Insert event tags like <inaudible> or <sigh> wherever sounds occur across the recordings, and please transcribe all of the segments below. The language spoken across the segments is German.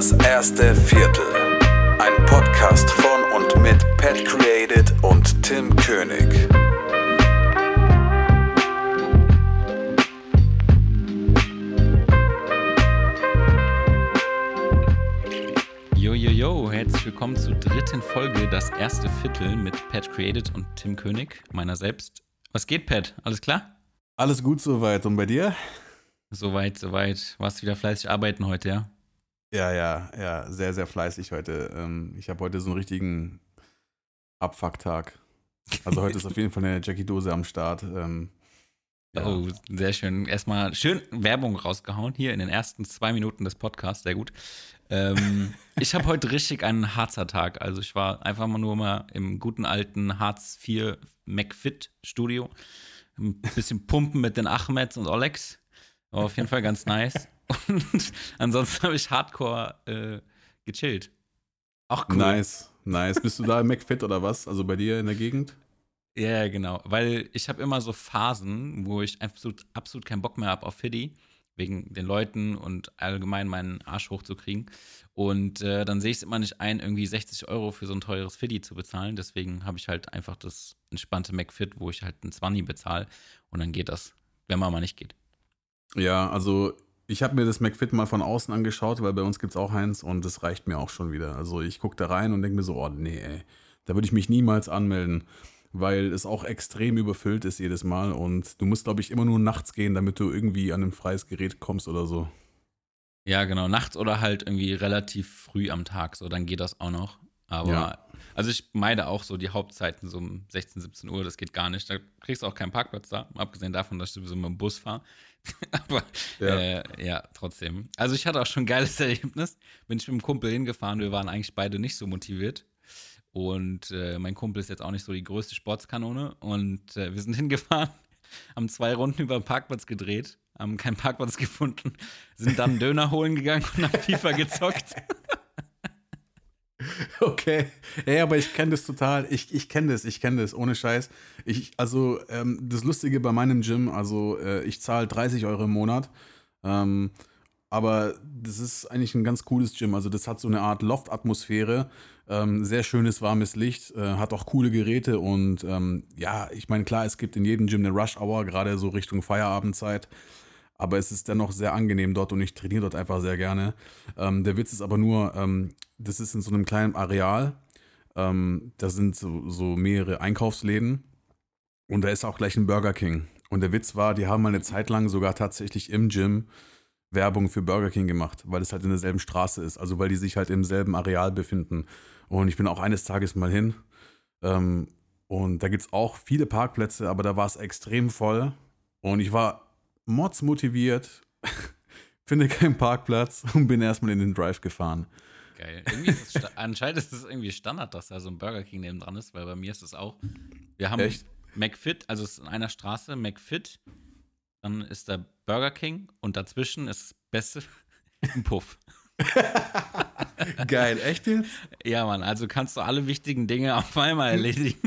Das erste Viertel. Ein Podcast von und mit Pat Created und Tim König. Yo, yo, yo, herzlich willkommen zur dritten Folge, das erste Viertel mit Pat Created und Tim König, meiner selbst. Was geht, Pat? Alles klar? Alles gut soweit. Und bei dir? Soweit, soweit. Warst wieder fleißig arbeiten heute, ja? Ja, ja, ja, sehr, sehr fleißig heute. Ähm, ich habe heute so einen richtigen Abfucktag. Also heute ist auf jeden Fall eine Jackie-Dose am Start. Ähm, ja. Oh, sehr schön. Erstmal schön Werbung rausgehauen hier in den ersten zwei Minuten des Podcasts. Sehr gut. Ähm, <laughs> ich habe heute richtig einen Harzer Tag. Also ich war einfach mal nur mal im guten alten Harz 4 McFit Studio. Ein bisschen pumpen mit den Achmeds und Olex. War auf jeden Fall ganz nice. Und <laughs> ansonsten habe ich Hardcore äh, gechillt. Ach cool. Nice, nice. Bist du da im McFit oder was? Also bei dir in der Gegend? Ja, yeah, genau. Weil ich habe immer so Phasen, wo ich absolut, absolut keinen Bock mehr habe auf Fiddy, wegen den Leuten und allgemein meinen Arsch hochzukriegen. Und äh, dann sehe ich es immer nicht ein, irgendwie 60 Euro für so ein teures Fiddy zu bezahlen. Deswegen habe ich halt einfach das entspannte McFit, wo ich halt ein 20 bezahle. Und dann geht das, wenn man mal nicht geht. Ja, also ich habe mir das McFit mal von außen angeschaut, weil bei uns gibt es auch eins und das reicht mir auch schon wieder. Also ich gucke da rein und denke mir so, oh nee, ey, da würde ich mich niemals anmelden, weil es auch extrem überfüllt ist jedes Mal und du musst, glaube ich, immer nur nachts gehen, damit du irgendwie an ein freies Gerät kommst oder so. Ja, genau, nachts oder halt irgendwie relativ früh am Tag, so dann geht das auch noch. Aber ja. Also ich meide auch so die Hauptzeiten so um 16, 17 Uhr, das geht gar nicht. Da kriegst du auch keinen Parkplatz da, abgesehen davon, dass ich sowieso mit dem Bus fahre. <laughs> Aber ja. Äh, ja. trotzdem. Also ich hatte auch schon ein geiles <laughs> Erlebnis. Bin ich mit einem Kumpel hingefahren, wir waren eigentlich beide nicht so motiviert. Und äh, mein Kumpel ist jetzt auch nicht so die größte Sportskanone. Und äh, wir sind <laughs> hingefahren, haben zwei Runden über den Parkplatz gedreht, haben keinen Parkplatz gefunden, sind dann Döner holen gegangen und haben FIFA gezockt. <laughs> Okay. Ey, aber ich kenne das total. Ich, ich kenne das, ich kenne das, ohne Scheiß. Ich, also, ähm, das Lustige bei meinem Gym, also äh, ich zahle 30 Euro im Monat. Ähm, aber das ist eigentlich ein ganz cooles Gym. Also, das hat so eine Art Loft-Atmosphäre. Ähm, sehr schönes, warmes Licht, äh, hat auch coole Geräte und ähm, ja, ich meine, klar, es gibt in jedem Gym eine Rush-Hour, gerade so Richtung Feierabendzeit aber es ist dennoch sehr angenehm dort und ich trainiere dort einfach sehr gerne. Ähm, der Witz ist aber nur, ähm, das ist in so einem kleinen Areal. Ähm, da sind so, so, mehrere Einkaufsläden und da ist auch gleich ein Burger King. Und der Witz war, die haben mal eine Zeit lang sogar tatsächlich im Gym Werbung für Burger King gemacht, weil es halt in derselben Straße ist, also weil die sich halt im selben Areal befinden. Und ich bin auch eines Tages mal hin. Ähm, und da gibt es auch viele Parkplätze, aber da war es extrem voll. Und ich war Mods motiviert, <laughs> finde keinen Parkplatz und bin erstmal in den Drive gefahren. Geil. Ist <laughs> anscheinend ist es irgendwie Standard, dass da so ein Burger King neben dran ist, weil bei mir ist es auch. Wir haben Echt? McFit, also es ist in einer Straße McFit, dann ist der Burger King und dazwischen ist das Beste <laughs> ein Puff. <laughs> Geil, echt jetzt? Ja, Mann, also kannst du alle wichtigen Dinge auf einmal erledigen.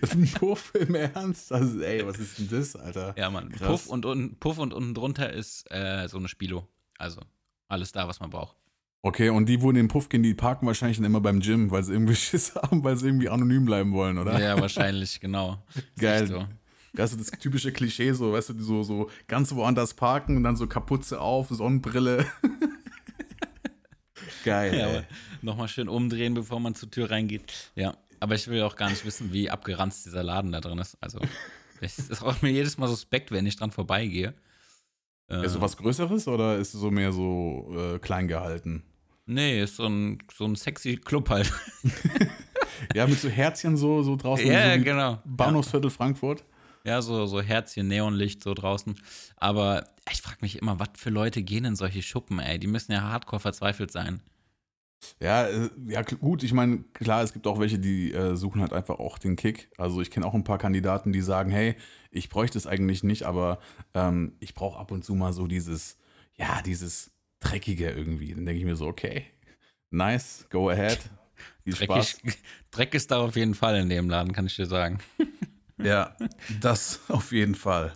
Das ist ein Puff im Ernst? Also, ey, was ist denn das, Alter? Ja, Mann. Puff und, unten, Puff und unten drunter ist äh, so eine Spilo. Also alles da, was man braucht. Okay, und die, wo in den Puff gehen, die parken wahrscheinlich dann immer beim Gym, weil sie irgendwie <laughs> Schiss haben, weil sie irgendwie anonym bleiben wollen, oder? Ja, wahrscheinlich, genau. <laughs> Geil. So. Das ist das typische Klischee, so, weißt du, so, so ganz woanders parken und dann so Kapuze auf, Sonnenbrille. <laughs> Geil. Ja, nochmal schön umdrehen, bevor man zur Tür reingeht. Ja. Aber ich will auch gar nicht wissen, wie abgeranzt dieser Laden da drin ist. Also, es ist auch mir jedes Mal suspekt, wenn ich dran vorbeigehe. Äh, ist so was Größeres oder ist es so mehr so äh, klein gehalten? Nee, ist so ein, so ein sexy Club halt. <laughs> ja, mit so Herzchen so, so draußen. Ja, so genau. Bahnhofsviertel ja. Frankfurt. Ja, so, so Herzchen, Neonlicht so draußen. Aber ich frage mich immer, was für Leute gehen in solche Schuppen, ey? Die müssen ja hardcore verzweifelt sein. Ja, äh, ja gut, ich meine, klar, es gibt auch welche, die äh, suchen halt einfach auch den Kick. Also ich kenne auch ein paar Kandidaten, die sagen, hey, ich bräuchte es eigentlich nicht, aber ähm, ich brauche ab und zu mal so dieses, ja, dieses Dreckige irgendwie. Dann denke ich mir so, okay, nice, go ahead. Viel Dreckig, Spaß. <laughs> Dreck ist da auf jeden Fall in dem Laden, kann ich dir sagen. <laughs> ja, das auf jeden Fall.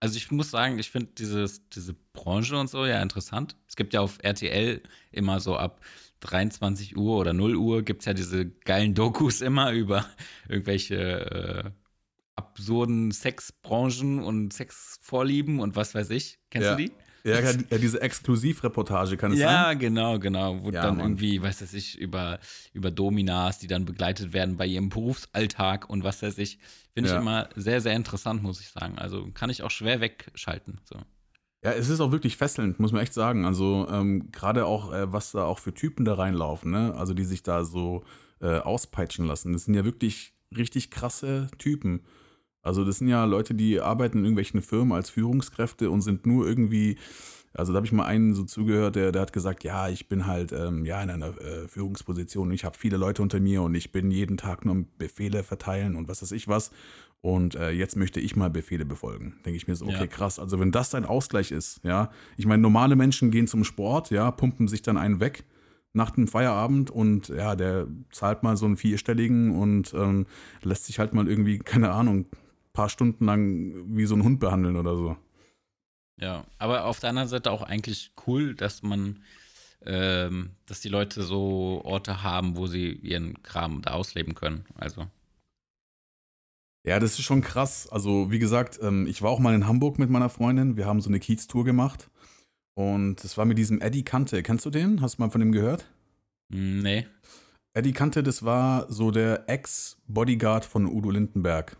also ich muss sagen, ich finde diese Branche und so ja interessant. Es gibt ja auf RTL immer so ab 23 Uhr oder 0 Uhr gibt es ja diese geilen Dokus immer über irgendwelche äh, absurden Sexbranchen und Sexvorlieben und was weiß ich. Kennst ja. du die? Ja, ja, diese Exklusivreportage kann es ja, sein? Ja, genau, genau. Wo Ja, dann Mann. irgendwie, weiß weiß ich, über, über Dominas, die dann begleitet werden bei ihrem Berufsalltag und was weiß ich. Finde ich Ja. immer sehr, sehr interessant, muss ich sagen. Also kann ich auch schwer wegschalten. So. Ja, es ist auch wirklich fesselnd, muss man echt sagen. Also ähm, gerade auch, äh, was da auch für Typen da reinlaufen, ne? Also die sich da so äh, auspeitschen lassen. Das sind ja wirklich richtig krasse Typen. Also das sind ja Leute, die arbeiten in irgendwelchen Firmen als Führungskräfte und sind nur irgendwie, also da habe ich mal einen so zugehört, der, der hat gesagt, ja, ich bin halt ähm, ja in einer äh, Führungsposition, ich habe viele Leute unter mir und ich bin jeden Tag nur Befehle verteilen und was weiß ich was. Und äh, jetzt möchte ich mal Befehle befolgen. Denke ich mir so, okay, Ja. krass. Also wenn das dein Ausgleich ist, ja. Ich meine, normale Menschen gehen zum Sport, ja, pumpen sich dann einen weg nach dem Feierabend und ja, der zahlt mal so einen vierstelligen und ähm, lässt sich halt mal irgendwie, keine Ahnung, paar Stunden lang wie so ein Hund behandeln oder so. Ja, aber auf der anderen Seite auch eigentlich cool, dass man, ähm, dass die Leute so Orte haben, wo sie ihren Kram da ausleben können. Also, Ja, das ist schon krass. Also, wie gesagt, ähm, ich war auch mal in Hamburg mit meiner Freundin. Wir haben so eine Kiez-Tour gemacht. Und das war mit diesem Eddie Kante. Kennst du den? Hast du mal von dem gehört? nee. Eddie Kante, das war so der Ex-Bodyguard von Udo Lindenberg.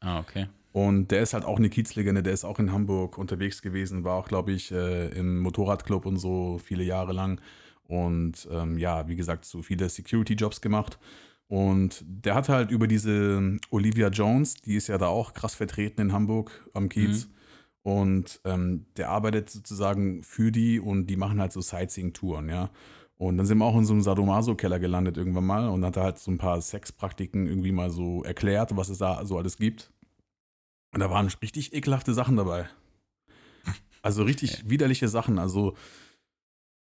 Ah, okay. Und der ist halt auch eine Kiezlegende, der ist auch in Hamburg unterwegs gewesen, war auch, glaube ich, äh, im Motorradclub und so viele Jahre lang. Und ähm, ja, wie gesagt, so viele Security-Jobs gemacht. Und der hat halt über diese Olivia Jones, die ist ja da auch krass vertreten in Hamburg am Kiez. Und ähm, der arbeitet sozusagen für die und die machen halt so Sightseeing-Touren, ja. Und dann sind wir auch in so einem Sadomaso-Keller gelandet irgendwann mal und hat er halt so ein paar Sexpraktiken irgendwie mal so erklärt, was es da so alles gibt. Und da waren richtig ekelhafte Sachen dabei. Also richtig widerliche Sachen. Also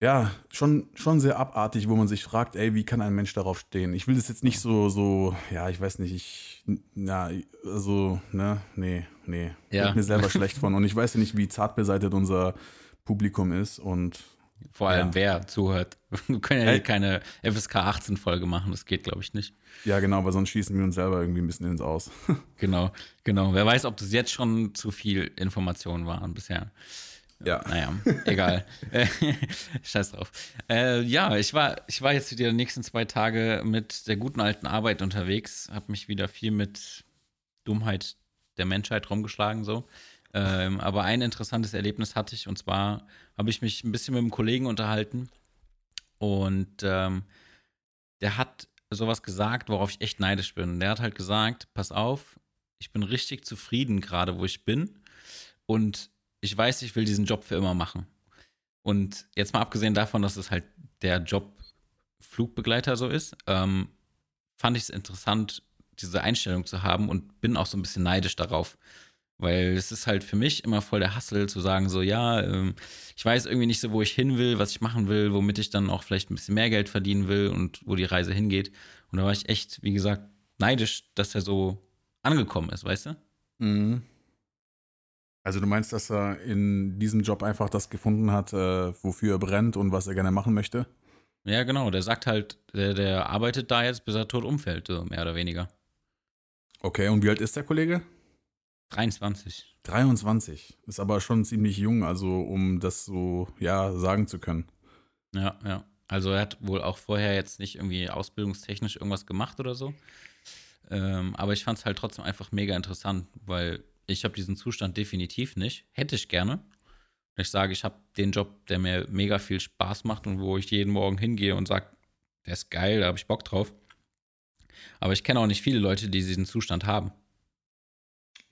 ja, schon, schon sehr abartig, wo man sich fragt, ey, wie kann ein Mensch darauf stehen? Ich will das jetzt nicht so, so, ja, ich weiß nicht, ich, na, also, ne, nee, nee. Ja. Wird mir selber <laughs> schlecht von. Und ich weiß ja nicht, wie zart beseitet unser Publikum ist. Und Vor allem, Ja. wer zuhört. <laughs> Wir können ja hier keine FSK 18-Folge machen, das geht, glaube ich, nicht. ja, genau, weil sonst schießen wir uns selber irgendwie ein bisschen ins Aus. <laughs> Genau, genau. Wer weiß, ob das jetzt schon zu viel Informationen waren bisher. Ja. Naja, egal. <laughs> Scheiß drauf. Äh, ja, ich war, ich war jetzt wieder die nächsten zwei Tage mit der guten alten Arbeit unterwegs, habe mich wieder viel mit Dummheit der Menschheit rumgeschlagen, so. Ähm, aber ein interessantes Erlebnis hatte ich und zwar habe ich mich ein bisschen mit einem Kollegen unterhalten und ähm, der hat sowas gesagt, worauf ich echt neidisch bin. Der hat halt gesagt, pass auf, ich bin richtig zufrieden gerade, wo ich bin und ich weiß, ich will diesen Job für immer machen. Und jetzt mal abgesehen davon, dass es halt der Job Flugbegleiter so ist, ähm, fand ich es interessant, diese Einstellung zu haben und bin auch so ein bisschen neidisch darauf. Weil es ist halt für mich immer voll der Hassel zu sagen, so, ja, ähm, ich weiß irgendwie nicht so, wo ich hin will, was ich machen will, womit ich dann auch vielleicht ein bisschen mehr Geld verdienen will und wo die Reise hingeht. Und da war ich echt, wie gesagt, neidisch, dass er so angekommen ist, weißt du? Mhm. Also du meinst, dass er in diesem Job einfach das gefunden hat, äh, wofür er brennt und was er gerne machen möchte? Ja, genau. Der sagt halt, der, der arbeitet da jetzt, bis er tot umfällt, so mehr oder weniger. Okay, und wie alt ist der Kollege? 23. 23. Ist aber schon ziemlich jung, also um das so, ja, sagen zu können. Ja, ja. Also er hat wohl auch vorher jetzt nicht irgendwie ausbildungstechnisch irgendwas gemacht oder so. Ähm, aber ich fand es halt trotzdem einfach mega interessant, weil ich habe diesen Zustand definitiv nicht. Hätte ich gerne. Ich sage, ich habe den Job, der mir mega viel Spaß macht und wo ich jeden Morgen hingehe und sage, der ist geil, da habe ich Bock drauf. Aber ich kenne auch nicht viele Leute, die diesen Zustand haben.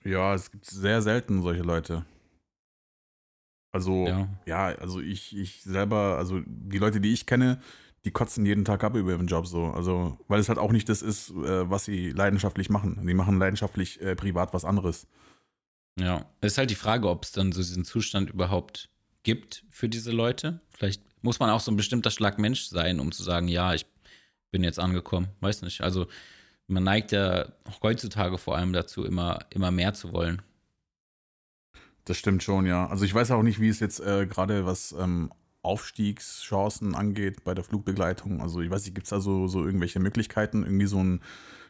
Ja, es gibt sehr selten solche Leute. Also, ja, Ja. also ich, ich selber, also die Leute, die ich kenne, die kotzen jeden Tag ab über ihren Job so. Also, weil es halt auch nicht das ist, äh, was sie leidenschaftlich machen. Die machen leidenschaftlich äh, privat was anderes. Ja, es ist halt die Frage, ob es dann so diesen Zustand überhaupt gibt für diese Leute. Vielleicht muss man auch so ein bestimmter Schlag Mensch sein, um zu sagen, ja, ich bin jetzt angekommen. Weiß nicht. Also man neigt ja auch heutzutage vor allem dazu, immer, immer mehr zu wollen. Das stimmt schon, ja. Also ich weiß auch nicht, wie es jetzt äh, gerade was ähm, Aufstiegschancen angeht bei der Flugbegleitung. Also ich weiß nicht, gibt es da so, so irgendwelche Möglichkeiten, irgendwie so einen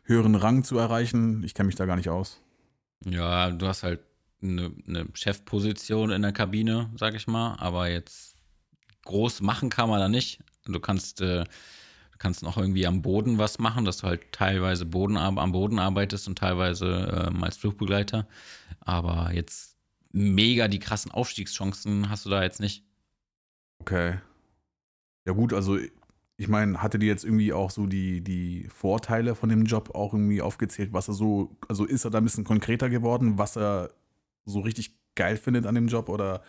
höheren Rang zu erreichen? Ich kenne mich da gar nicht aus. Ja, du hast halt eine, eine Chefposition in der Kabine, sag ich mal, aber jetzt groß machen kann man da nicht. Du kannst, äh, kannst noch irgendwie am Boden was machen, dass du halt teilweise Boden, am Boden arbeitest und teilweise ähm, als Flugbegleiter. Aber jetzt mega die krassen Aufstiegschancen hast du da jetzt nicht. Okay. Ja, gut, also ich meine, hatte die jetzt irgendwie auch so die, die Vorteile von dem Job auch irgendwie aufgezählt, was er so, also ist er da ein bisschen konkreter geworden, was er so richtig geil findet an dem Job oder?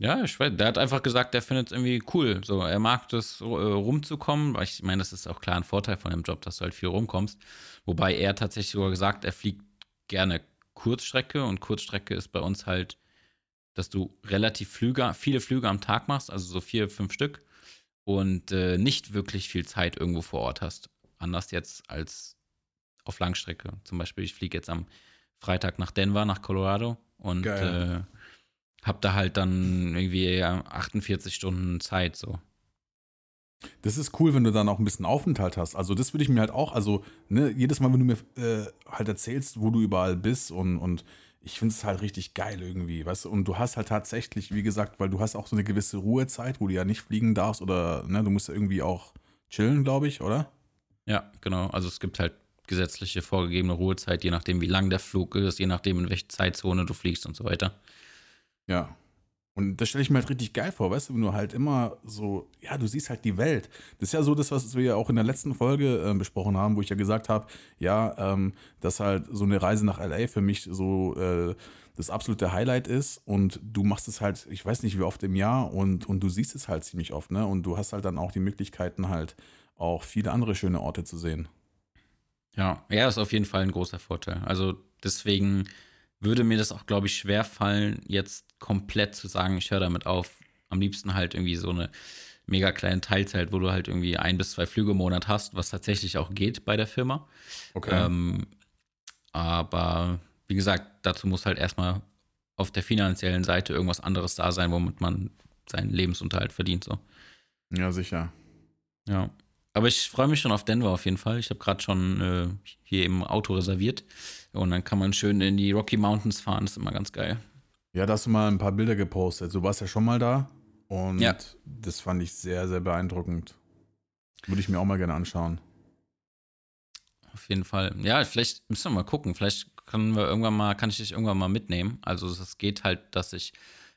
Ja, ich weiß, der hat einfach gesagt, der findet es irgendwie cool. So, er mag das äh, rumzukommen, weil ich meine, das ist auch klar ein Vorteil von dem Job, dass du halt viel rumkommst. Wobei er tatsächlich sogar gesagt, er fliegt gerne Kurzstrecke und Kurzstrecke ist bei uns halt, dass du relativ Flüge, viele Flüge am Tag machst, also so vier, fünf Stück und äh, nicht wirklich viel Zeit irgendwo vor Ort hast. Anders jetzt als auf Langstrecke. Zum Beispiel, ich fliege jetzt am Freitag nach Denver, nach Colorado und äh, hab da halt dann irgendwie 48 Stunden Zeit so. Das ist cool, wenn du dann auch ein bisschen Aufenthalt hast. Also das würde ich mir halt auch, also ne, jedes Mal, wenn du mir äh, halt erzählst, wo du überall bist und, und ich finde es halt richtig geil irgendwie, weißt du, und du hast halt tatsächlich, wie gesagt, weil du hast auch so eine gewisse Ruhezeit, wo du ja nicht fliegen darfst oder, ne, du musst ja irgendwie auch chillen, glaube ich, oder? Ja, genau. Also es gibt halt gesetzliche vorgegebene Ruhezeit, je nachdem, wie lang der Flug ist, je nachdem, in welche Zeitzone du fliegst und so weiter. Ja. Und das stelle ich mir halt richtig geil vor, weißt du, wenn du halt immer so, ja, du siehst halt die Welt. Das ist ja so das, was wir ja auch in der letzten Folge äh, besprochen haben, wo ich ja gesagt habe, ja, ähm, dass halt so eine Reise nach LA für mich so äh, das absolute Highlight ist und du machst es halt, ich weiß nicht wie oft im Jahr und, und du siehst es halt ziemlich oft, ne? Und du hast halt dann auch die Möglichkeiten halt auch viele andere schöne Orte zu sehen. Ja, er ist auf jeden Fall ein großer Vorteil. Also deswegen würde mir das auch, glaube ich, schwer fallen, jetzt komplett zu sagen, ich höre damit auf. Am liebsten halt irgendwie so eine mega kleine Teilzeit, wo du halt irgendwie ein bis zwei Flüge im Monat hast, was tatsächlich auch geht bei der Firma. Okay. Ähm, aber wie gesagt, dazu muss halt erstmal auf der finanziellen Seite irgendwas anderes da sein, womit man seinen Lebensunterhalt verdient. So. Ja, sicher. Ja. Aber ich freue mich schon auf Denver auf jeden Fall. Ich habe gerade schon äh, hier im Auto reserviert. Und dann kann man schön in die Rocky Mountains fahren. Das ist immer ganz geil. Ja, da hast du mal ein paar Bilder gepostet. Du warst ja schon mal da. Und ja. das fand ich sehr, sehr beeindruckend. Würde ich mir auch mal gerne anschauen. Auf jeden Fall. Ja, vielleicht müssen wir mal gucken. Vielleicht können wir irgendwann mal, kann ich dich irgendwann mal mitnehmen. Also es geht halt, dass ich,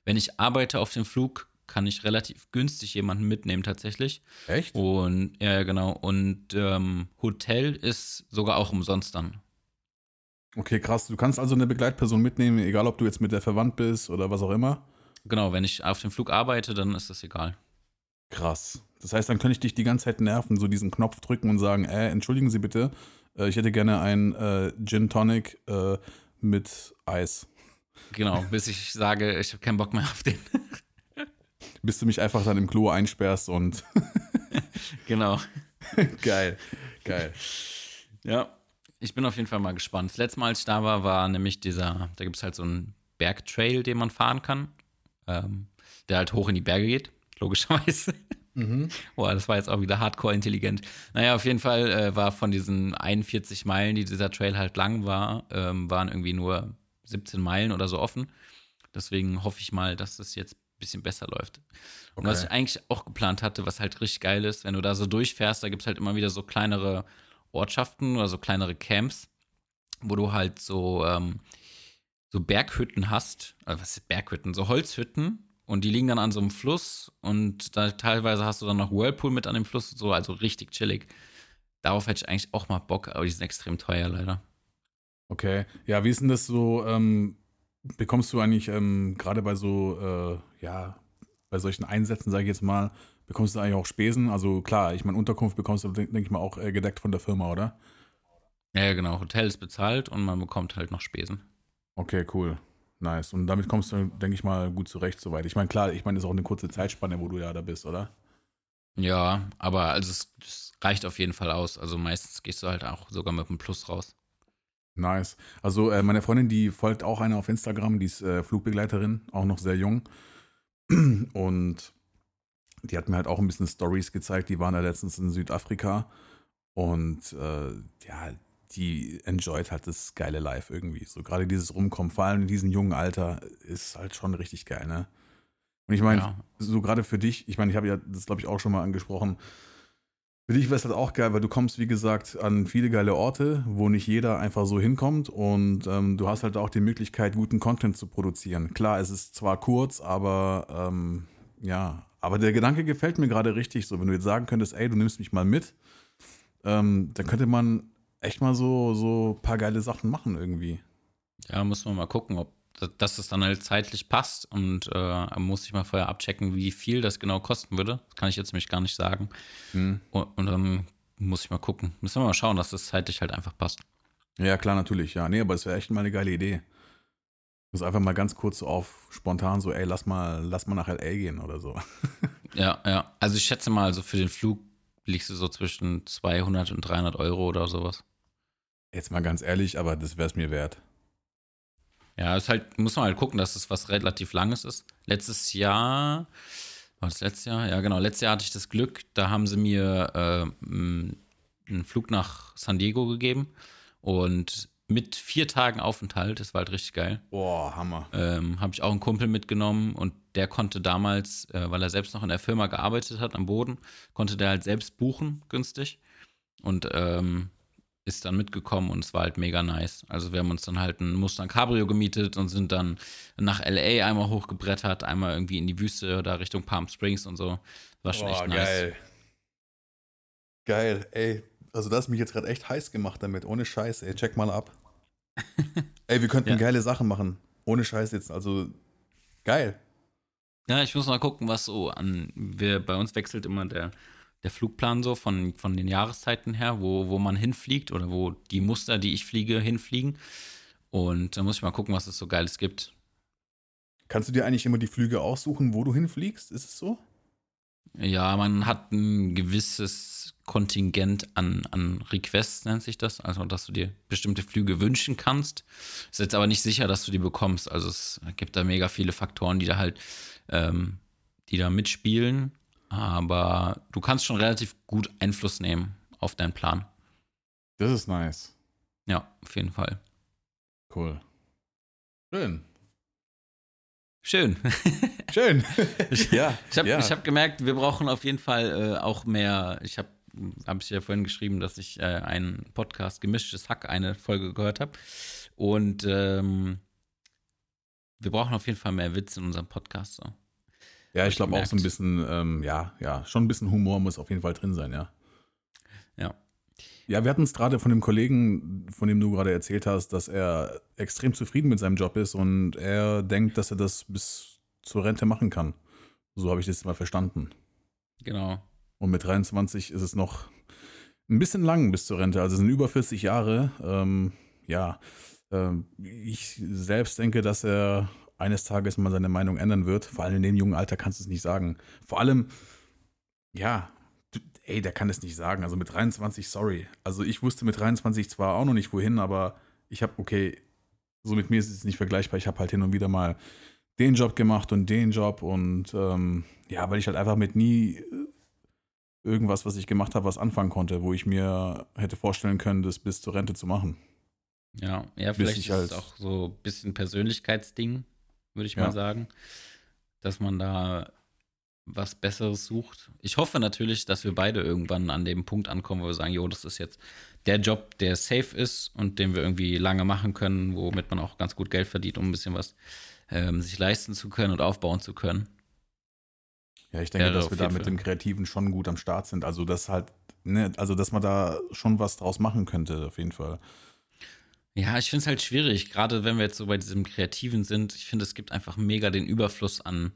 wenn ich arbeite auf dem Flug, kann ich relativ günstig jemanden mitnehmen tatsächlich. Echt? Und ja, genau. Und ähm, Hotel ist sogar auch umsonst dann. Okay, krass. Du kannst also eine Begleitperson mitnehmen, egal ob du jetzt mit der verwandt bist oder was auch immer. Genau, wenn ich auf dem Flug arbeite, dann ist das egal. Krass. Das heißt, dann könnte ich dich die ganze Zeit nerven, so diesen Knopf drücken und sagen, äh, entschuldigen Sie bitte, äh, ich hätte gerne einen äh, Gin Tonic äh, mit Eis. Genau, bis ich sage, ich habe keinen Bock mehr auf den. <laughs> bis du mich einfach dann im Klo einsperrst und. <laughs> genau. <laughs> geil, geil. Ja, ich bin auf jeden Fall mal gespannt. Das letzte Mal, als ich da war, war nämlich dieser, da gibt es halt so einen Bergtrail, den man fahren kann, ähm, der halt hoch in die Berge geht, <laughs> logischerweise. Mhm. Boah, das war jetzt auch wieder hardcore intelligent. Naja, auf jeden Fall äh, war von diesen 41 Meilen, die dieser Trail halt lang war, ähm, waren irgendwie nur 17 Meilen oder so offen. Deswegen hoffe ich mal, dass das jetzt bisschen besser läuft. Okay. Und was ich eigentlich auch geplant hatte, was halt richtig geil ist, wenn du da so durchfährst, da gibt es halt immer wieder so kleinere Ortschaften oder so kleinere Camps, wo du halt so, ähm, so Berghütten hast. Also was ist Berghütten? So Holzhütten. Und die liegen dann an so einem Fluss und da teilweise hast du dann noch Whirlpool mit an dem Fluss und so, also richtig chillig. Darauf hätte ich eigentlich auch mal Bock, aber die sind extrem teuer leider. Okay. Ja, wie ist denn das so? Ähm, bekommst du eigentlich ähm, gerade bei so, äh, ja, bei solchen Einsätzen, sage ich jetzt mal, bekommst du eigentlich auch Spesen? Also klar, ich meine, Unterkunft bekommst du, denke denk ich mal, auch äh, gedeckt von der Firma, oder? Ja, genau. Hotel ist bezahlt und man bekommt halt noch Spesen. Okay, cool. Nice. Und damit kommst du, denke ich mal, gut zurecht soweit. Ich meine, klar, ich meine, das ist auch eine kurze Zeitspanne, wo du ja da bist, oder? Ja, aber also es, es reicht auf jeden Fall aus. Also meistens gehst du halt auch sogar mit einem Plus raus. Nice. Also äh, meine Freundin, die folgt auch einer auf Instagram, die ist äh, Flugbegleiterin, auch noch sehr jung. Und die hat mir halt auch ein bisschen Stories gezeigt. Die waren da letztens in Südafrika und äh, ja, die enjoyt halt das geile Life irgendwie. So gerade dieses Rumkommen, vor allem in diesem jungen Alter, ist halt schon richtig geil, ne? Und ich meine, Ja. so gerade für dich, ich meine, ich habe ja das, glaube ich, auch schon mal angesprochen. Für dich wäre es halt auch geil, weil du kommst, wie gesagt, an viele geile Orte, wo nicht jeder einfach so hinkommt und ähm, du hast halt auch die Möglichkeit, guten Content zu produzieren. Klar, es ist zwar kurz, aber ähm, ja, aber der Gedanke gefällt mir gerade richtig so. Wenn du jetzt sagen könntest, ey, du nimmst mich mal mit, ähm, dann könnte man echt mal so, so ein paar geile Sachen machen irgendwie. Ja, muss man mal gucken, ob dass es dann halt zeitlich passt und äh, muss ich mal vorher abchecken, wie viel das genau kosten würde. Das kann ich jetzt nämlich gar nicht sagen. Hm. Und, und dann muss ich mal gucken. Müssen wir mal schauen, dass das zeitlich halt einfach passt. Ja, klar, natürlich, ja. Nee, aber es wäre echt mal eine geile Idee. Muss einfach mal ganz kurz so auf spontan so, ey, lass mal, lass mal nach LA gehen oder so. <laughs> Ja, ja. Also ich schätze mal, also für den Flug liegst du so zwischen 200 und 300 Euro oder sowas. Jetzt mal ganz ehrlich, aber das wäre es mir wert. Ja, ist halt, muss man halt gucken, dass es was relativ Langes ist. Letztes Jahr, war das letztes Jahr? Ja, genau, letztes Jahr hatte ich das Glück, da haben sie mir äh, einen Flug nach San Diego gegeben und mit vier Tagen Aufenthalt, das war halt richtig geil, Boah, Hammer. ähm, habe ich auch einen Kumpel mitgenommen und der konnte damals, äh, weil er selbst noch in der Firma gearbeitet hat am Boden, konnte der halt selbst buchen, günstig. Und ähm, ist dann mitgekommen und es war halt mega nice. Also wir haben uns dann halt ein Mustang Cabrio gemietet und sind dann nach LA einmal hochgebrettert, einmal irgendwie in die Wüste oder Richtung Palm Springs und so. War schon echt nice. Geil, ey. Also das hat mich jetzt gerade echt heiß gemacht damit. Ohne Scheiß, ey. Check mal ab. <laughs> ey, wir könnten Ja. geile Sachen machen. Ohne Scheiß jetzt. Also geil. Ja, ich muss mal gucken, was so an. Wir, bei uns wechselt immer der, der Flugplan so von, von den Jahreszeiten her, wo, wo man hinfliegt oder wo die Muster, die ich fliege, hinfliegen. Und da muss ich mal gucken, was es so Geiles gibt. Kannst du dir eigentlich immer die Flüge aussuchen, wo du hinfliegst? Ist es so? Ja, man hat ein gewisses Kontingent an, an Requests, nennt sich das. Also, dass du dir bestimmte Flüge wünschen kannst. Ist jetzt aber nicht sicher, dass du die bekommst. Also, es gibt da mega viele Faktoren, die da halt, ähm, die da mitspielen. Aber du kannst schon relativ gut Einfluss nehmen auf deinen Plan. Das ist nice. Ja, auf jeden Fall. Cool. Schön. Schön. <laughs> Schön. <laughs> ja, ich habe ja. ich hab gemerkt, wir brauchen auf jeden Fall äh, auch mehr. Ich habe habe ich ja vorhin geschrieben, dass ich äh, einen Podcast Gemischtes Hack eine Folge gehört habe. Und ähm, wir brauchen auf jeden Fall mehr Witz in unserem Podcast. So. Ja, ich glaube auch so ein bisschen, ähm, ja, ja, schon ein bisschen Humor muss auf jeden Fall drin sein, ja. Ja. Ja, wir hatten es gerade von dem Kollegen, von dem du gerade erzählt hast, dass er extrem zufrieden mit seinem Job ist und er denkt, dass er das bis zur Rente machen kann. So habe ich das mal verstanden. Genau. Und mit 23 ist es noch ein bisschen lang bis zur Rente. Also es sind über 40 Jahre. Ähm, ja, ähm, ich selbst denke, dass er eines Tages mal seine Meinung ändern wird. Vor allem in dem jungen Alter kannst du es nicht sagen. Vor allem, ja, ey, der kann es nicht sagen. Also mit 23, sorry. Also ich wusste mit 23 zwar auch noch nicht wohin, aber ich habe, okay, so mit mir ist es nicht vergleichbar. Ich habe halt hin und wieder mal den Job gemacht und den Job und ähm, ja, weil ich halt einfach mit nie irgendwas, was ich gemacht habe, was anfangen konnte, wo ich mir hätte vorstellen können, das bis zur Rente zu machen. Ja, ja vielleicht ich ist es halt- auch so ein bisschen Persönlichkeitsding, würde ich Ja. mal sagen. Dass man da was Besseres sucht. Ich hoffe natürlich, dass wir beide irgendwann an dem Punkt ankommen, wo wir sagen, jo, das ist jetzt der Job, der safe ist und den wir irgendwie lange machen können, womit man auch ganz gut Geld verdient, um ein bisschen was ähm, sich leisten zu können und aufbauen zu können. Ja, ich denke, Ja, dass wir da mit dem Kreativen schon gut am Start sind. Also, dass halt, ne, also, dass man da schon was draus machen könnte, auf jeden Fall. Ja, ich finde es halt schwierig, gerade wenn wir jetzt so bei diesem Kreativen sind. Ich finde, es gibt einfach mega den Überfluss an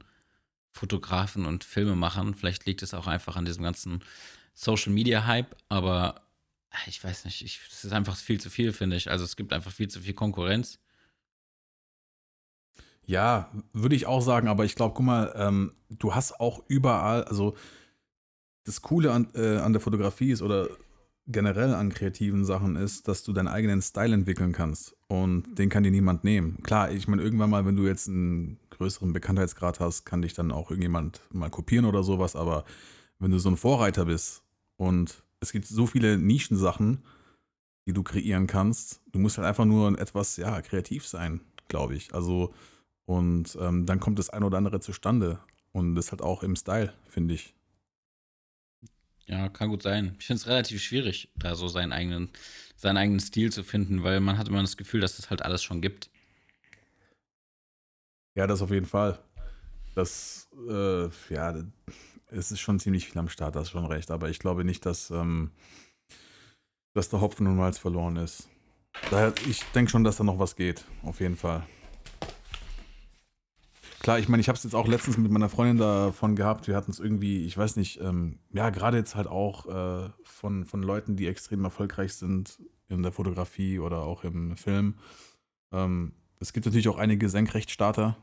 Fotografen und Filmemachern. Vielleicht liegt es auch einfach an diesem ganzen Social Media Hype, aber äh, ich weiß nicht, ich, es ist einfach viel zu viel, finde ich. Also es gibt einfach viel zu viel Konkurrenz. Ja, würde ich auch sagen, aber ich glaube, guck mal, ähm, du hast auch überall, also das Coole an, äh, an der Fotografie ist oder generell an kreativen Sachen ist, dass du deinen eigenen Style entwickeln kannst. Und den kann dir niemand nehmen. Klar, ich meine, irgendwann mal, wenn du jetzt einen größeren Bekanntheitsgrad hast, kann dich dann auch irgendjemand mal kopieren oder sowas. Aber wenn du so ein Vorreiter bist und es gibt so viele Nischensachen, die du kreieren kannst, du musst halt einfach nur etwas, ja, kreativ sein, glaube ich. Also, und ähm, dann kommt das ein oder andere zustande. Und das halt auch im Style, finde ich. Ja, kann gut sein. Ich finde es relativ schwierig, da so seinen eigenen, seinen eigenen Stil zu finden, weil man hat immer das Gefühl, dass es das halt alles schon gibt. Ja, das auf jeden Fall. Das, äh, ja, es ist schon ziemlich viel am Start, das ist schon recht. Aber ich glaube nicht, dass, ähm, dass der Hopfen und Malz verloren ist. Daher, ich denke schon, dass da noch was geht, auf jeden Fall. Klar, ich meine, ich habe es jetzt auch letztens mit meiner Freundin davon gehabt. Wir hatten es irgendwie, ich weiß nicht, ähm, ja, gerade jetzt halt auch äh, von, von Leuten, die extrem erfolgreich sind in der Fotografie oder auch im Film. Ähm, es gibt natürlich auch einige Senkrechtstarter.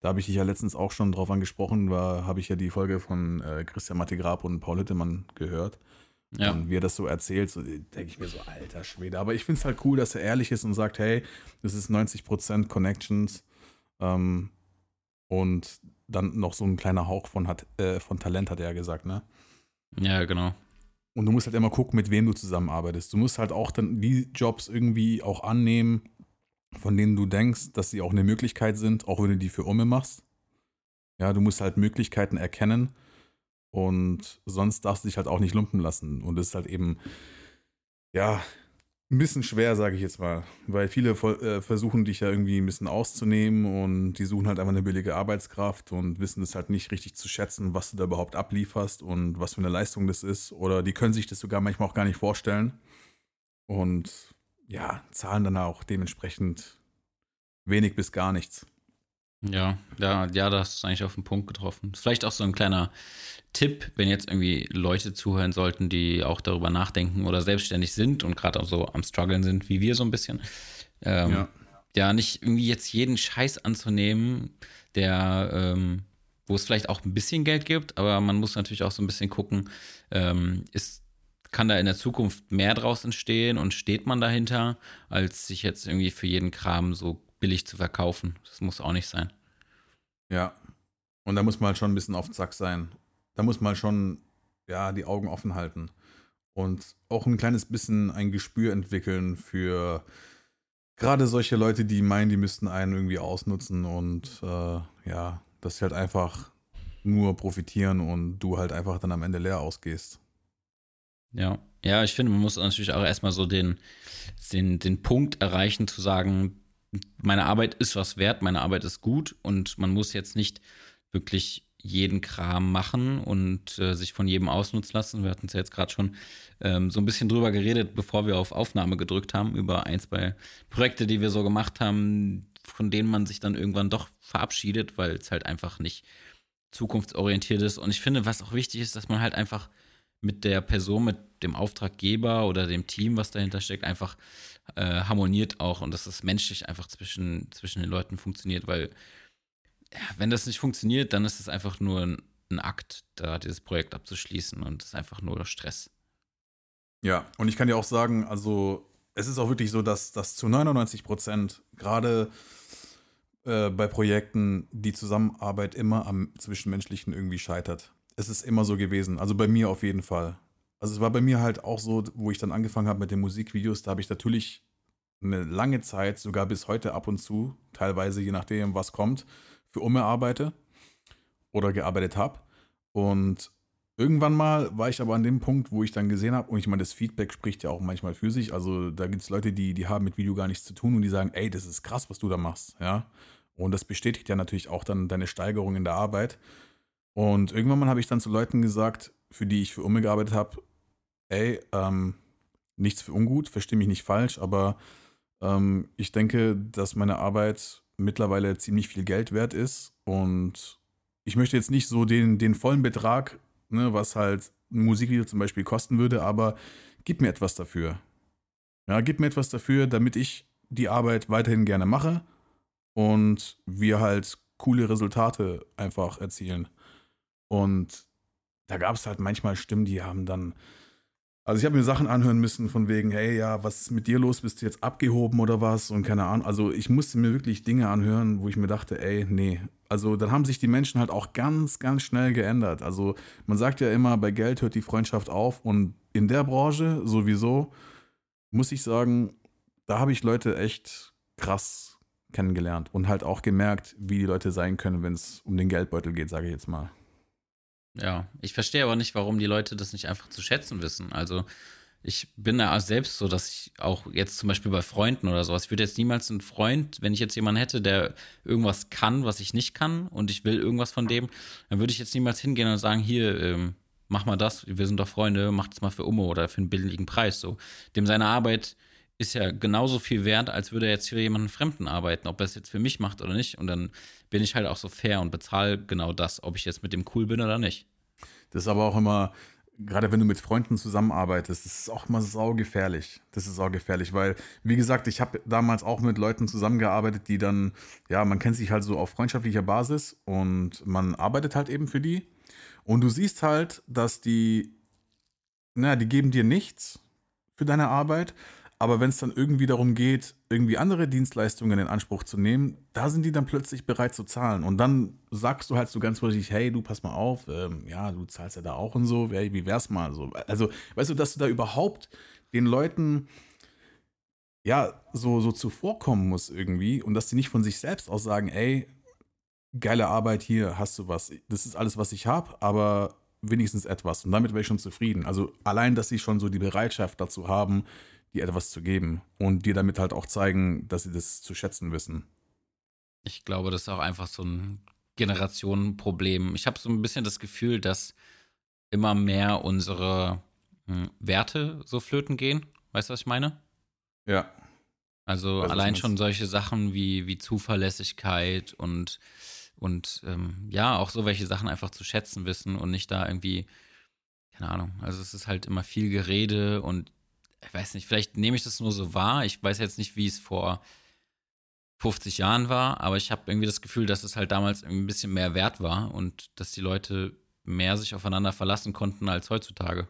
Da habe ich dich ja letztens auch schon drauf angesprochen, war, habe ich ja die Folge von äh, Christian Mattegrab und Paul Hüttemann gehört. Ja. Und wie er das so erzählt, so denke ich mir so, alter Schwede. Aber ich finde es halt cool, dass er ehrlich ist und sagt, hey, das ist 90% Connections. Ähm, und dann noch so ein kleiner Hauch von, hat, äh, von Talent, hat er ja gesagt, ne? Ja, genau. Und du musst halt immer gucken, mit wem du zusammenarbeitest. Du musst halt auch dann die Jobs irgendwie auch annehmen, von denen du denkst, dass sie auch eine Möglichkeit sind, auch wenn du die für Umme machst. Ja, du musst halt Möglichkeiten erkennen und sonst darfst du dich halt auch nicht lumpen lassen. Und das ist halt eben, ja, ein bisschen schwer, sage ich jetzt mal, weil viele äh, versuchen dich ja irgendwie ein bisschen auszunehmen und die suchen halt einfach eine billige Arbeitskraft und wissen das halt nicht richtig zu schätzen, was du da überhaupt ablieferst und was für eine Leistung das ist. Oder die können sich das sogar manchmal auch gar nicht vorstellen und ja, zahlen dann auch dementsprechend wenig bis gar nichts. Ja, ja, ja, das ist eigentlich auf den Punkt getroffen. Vielleicht auch so ein kleiner Tipp, wenn jetzt irgendwie Leute zuhören sollten, die auch darüber nachdenken oder selbstständig sind und gerade auch so am struggeln sind, wie wir so ein bisschen. Ähm, ja. ja, nicht irgendwie jetzt jeden Scheiß anzunehmen, der, ähm, wo es vielleicht auch ein bisschen Geld gibt, aber man muss natürlich auch so ein bisschen gucken, ähm, ist, kann da in der Zukunft mehr draus entstehen und steht man dahinter, als sich jetzt irgendwie für jeden Kram so billig zu verkaufen. Das muss auch nicht sein. Ja. Und da muss man halt schon ein bisschen auf Zack sein. Da muss man schon, ja, die Augen offen halten. Und auch ein kleines bisschen ein Gespür entwickeln für gerade solche Leute, die meinen, die müssten einen irgendwie ausnutzen und äh, ja, dass sie halt einfach nur profitieren und du halt einfach dann am Ende leer ausgehst. Ja, ja, ich finde, man muss natürlich auch erstmal so den, den, den Punkt erreichen, zu sagen, meine Arbeit ist was wert, meine Arbeit ist gut und man muss jetzt nicht wirklich jeden Kram machen und äh, sich von jedem ausnutzen lassen. Wir hatten es ja jetzt gerade schon ähm, so ein bisschen drüber geredet, bevor wir auf Aufnahme gedrückt haben, über ein, zwei Projekte, die wir so gemacht haben, von denen man sich dann irgendwann doch verabschiedet, weil es halt einfach nicht zukunftsorientiert ist. Und ich finde, was auch wichtig ist, dass man halt einfach mit der Person, mit dem Auftraggeber oder dem Team, was dahinter steckt, einfach äh, harmoniert auch und dass es menschlich einfach zwischen, zwischen den Leuten funktioniert, weil ja, wenn das nicht funktioniert, dann ist es einfach nur ein, ein Akt, da dieses Projekt abzuschließen und es ist einfach nur Stress. Ja, und ich kann dir auch sagen, also es ist auch wirklich so, dass, dass zu 99 Prozent gerade äh, bei Projekten die Zusammenarbeit immer am Zwischenmenschlichen irgendwie scheitert. Es ist immer so gewesen, also bei mir auf jeden Fall. Also es war bei mir halt auch so, wo ich dann angefangen habe mit den Musikvideos, da habe ich natürlich eine lange Zeit, sogar bis heute ab und zu, teilweise je nachdem, was kommt, für Umme arbeite oder gearbeitet habe. Und irgendwann mal war ich aber an dem Punkt, wo ich dann gesehen habe, und ich meine, das Feedback spricht ja auch manchmal für sich. Also da gibt es Leute, die, die haben mit Video gar nichts zu tun und die sagen, ey, das ist krass, was du da machst, ja. Und das bestätigt ja natürlich auch dann deine Steigerung in der Arbeit. Und irgendwann mal habe ich dann zu Leuten gesagt, für die ich für Umme gearbeitet habe, ey, ähm, nichts für ungut, verstehe mich nicht falsch, aber ähm, ich denke, dass meine Arbeit mittlerweile ziemlich viel Geld wert ist und ich möchte jetzt nicht so den, den vollen Betrag, ne, was halt ein Musikvideo zum Beispiel kosten würde, aber gib mir etwas dafür. Ja, gib mir etwas dafür, damit ich die Arbeit weiterhin gerne mache und wir halt coole Resultate einfach erzielen. Und da gab es halt manchmal Stimmen, die haben dann Also ich habe mir Sachen anhören müssen von wegen, hey, ja, was ist mit dir los? Bist du jetzt abgehoben oder was? Und keine Ahnung. Also ich musste mir wirklich Dinge anhören, wo ich mir dachte, ey, nee. Also dann haben sich die Menschen halt auch ganz, ganz schnell geändert. Also man sagt ja immer, bei Geld hört die Freundschaft auf. Und in der Branche sowieso, muss ich sagen, da habe ich Leute echt krass kennengelernt und halt auch gemerkt, wie die Leute sein können, wenn es um den Geldbeutel geht, sage ich jetzt mal. Ja, ich verstehe aber nicht, warum die Leute das nicht einfach zu schätzen wissen. Also ich bin da selbst so, dass ich auch jetzt zum Beispiel bei Freunden oder sowas, ich würde jetzt niemals einen Freund, wenn ich jetzt jemanden hätte, der irgendwas kann, was ich nicht kann und ich will irgendwas von dem, dann würde ich jetzt niemals hingehen und sagen, hier, ähm, mach mal das, wir sind doch Freunde, mach das mal für Umo oder für einen billigen Preis. So, dem seine Arbeit ist ja genauso viel wert, als würde er jetzt für jemanden Fremden arbeiten, ob er es jetzt für mich macht oder nicht. Und dann bin ich halt auch so fair und bezahle genau das, ob ich jetzt mit dem cool bin oder nicht. Das ist aber auch immer, gerade wenn du mit Freunden zusammenarbeitest, das ist auch immer saugefährlich. Das ist saugefährlich, weil, wie gesagt, ich habe damals auch mit Leuten zusammengearbeitet, die dann, ja, man kennt sich halt so auf freundschaftlicher Basis und man arbeitet halt eben für die. Und du siehst halt, dass die, naja, die geben dir nichts für deine Arbeit, aber wenn es dann irgendwie darum geht, irgendwie andere Dienstleistungen in Anspruch zu nehmen, da sind die dann plötzlich bereit zu zahlen. Und dann sagst du halt so ganz vorsichtig, hey, du pass mal auf, ähm, ja, du zahlst ja da auch und so, wie wär's mal so? Also, weißt du, dass du da überhaupt den Leuten ja so, so zuvorkommen musst irgendwie und dass die nicht von sich selbst aus sagen, ey, geile Arbeit hier, hast du was. Das ist alles, was ich habe, aber wenigstens etwas. Und damit wäre ich schon zufrieden. Also allein, dass sie schon so die Bereitschaft dazu haben, dir etwas zu geben und dir damit halt auch zeigen, dass sie das zu schätzen wissen. Ich glaube, das ist auch einfach so ein Generationenproblem. Ich habe so ein bisschen das Gefühl, dass immer mehr unsere hm, Werte so flöten gehen. Weißt du, was ich meine? Ja. Also weiß allein schon solche Sachen wie, wie Zuverlässigkeit und, und ähm, ja, auch so welche Sachen einfach zu schätzen wissen und nicht da irgendwie, keine Ahnung. Also es ist halt immer viel Gerede und ich weiß nicht, vielleicht nehme ich das nur so wahr. Ich weiß jetzt nicht, wie es vor 50 Jahren war, aber ich habe irgendwie das Gefühl, dass es halt damals ein bisschen mehr wert war und dass die Leute mehr sich aufeinander verlassen konnten als heutzutage.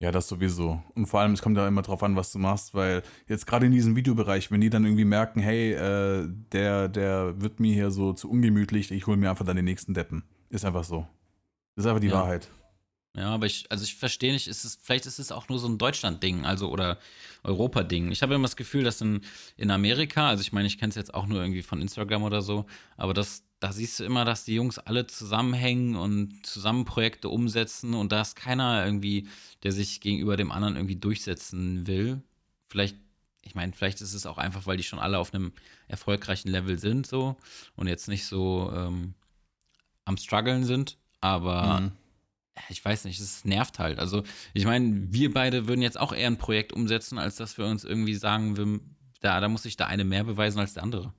Ja, das sowieso. Und vor allem, es kommt ja immer drauf an, was du machst, weil jetzt gerade in diesem Videobereich, wenn die dann irgendwie merken, hey, äh, der, der wird mir hier so zu ungemütlich, ich hole mir einfach dann den nächsten Deppen. Ist einfach so. Das ist einfach die ja. Wahrheit. Ja, aber ich, also ich verstehe nicht, ist es, vielleicht ist es auch nur so ein Deutschland-Ding, also oder Europa-Ding. Ich habe immer das Gefühl, dass in, in Amerika, also ich meine, ich kenne es jetzt auch nur irgendwie von Instagram oder so, aber das, da siehst du immer, dass die Jungs alle zusammenhängen und zusammen Projekte umsetzen und da ist keiner irgendwie, der sich gegenüber dem anderen irgendwie durchsetzen will. Vielleicht, ich meine, vielleicht ist es auch einfach, weil die schon alle auf einem erfolgreichen Level sind so und jetzt nicht so ähm, am struggeln sind, aber mhm ich weiß nicht, es nervt halt. Also, ich meine, wir beide würden jetzt auch eher ein Projekt umsetzen, als dass wir uns irgendwie sagen, wir, da, da muss sich der eine mehr beweisen als der andere.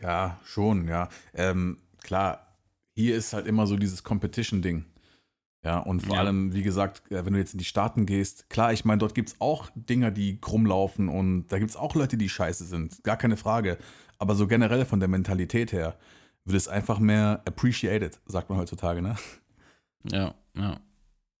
Ja, schon, ja. Ähm, klar, hier ist halt immer so dieses Competition-Ding. Ja, und vor ja. allem, wie gesagt, äh, wenn du jetzt in die Staaten gehst, klar, ich meine, dort gibt es auch Dinger, die krumm laufen und da gibt es auch Leute, die scheiße sind. Gar keine Frage. Aber so generell von der Mentalität her, wird es einfach mehr appreciated, sagt man heutzutage, ne? Ja, ja.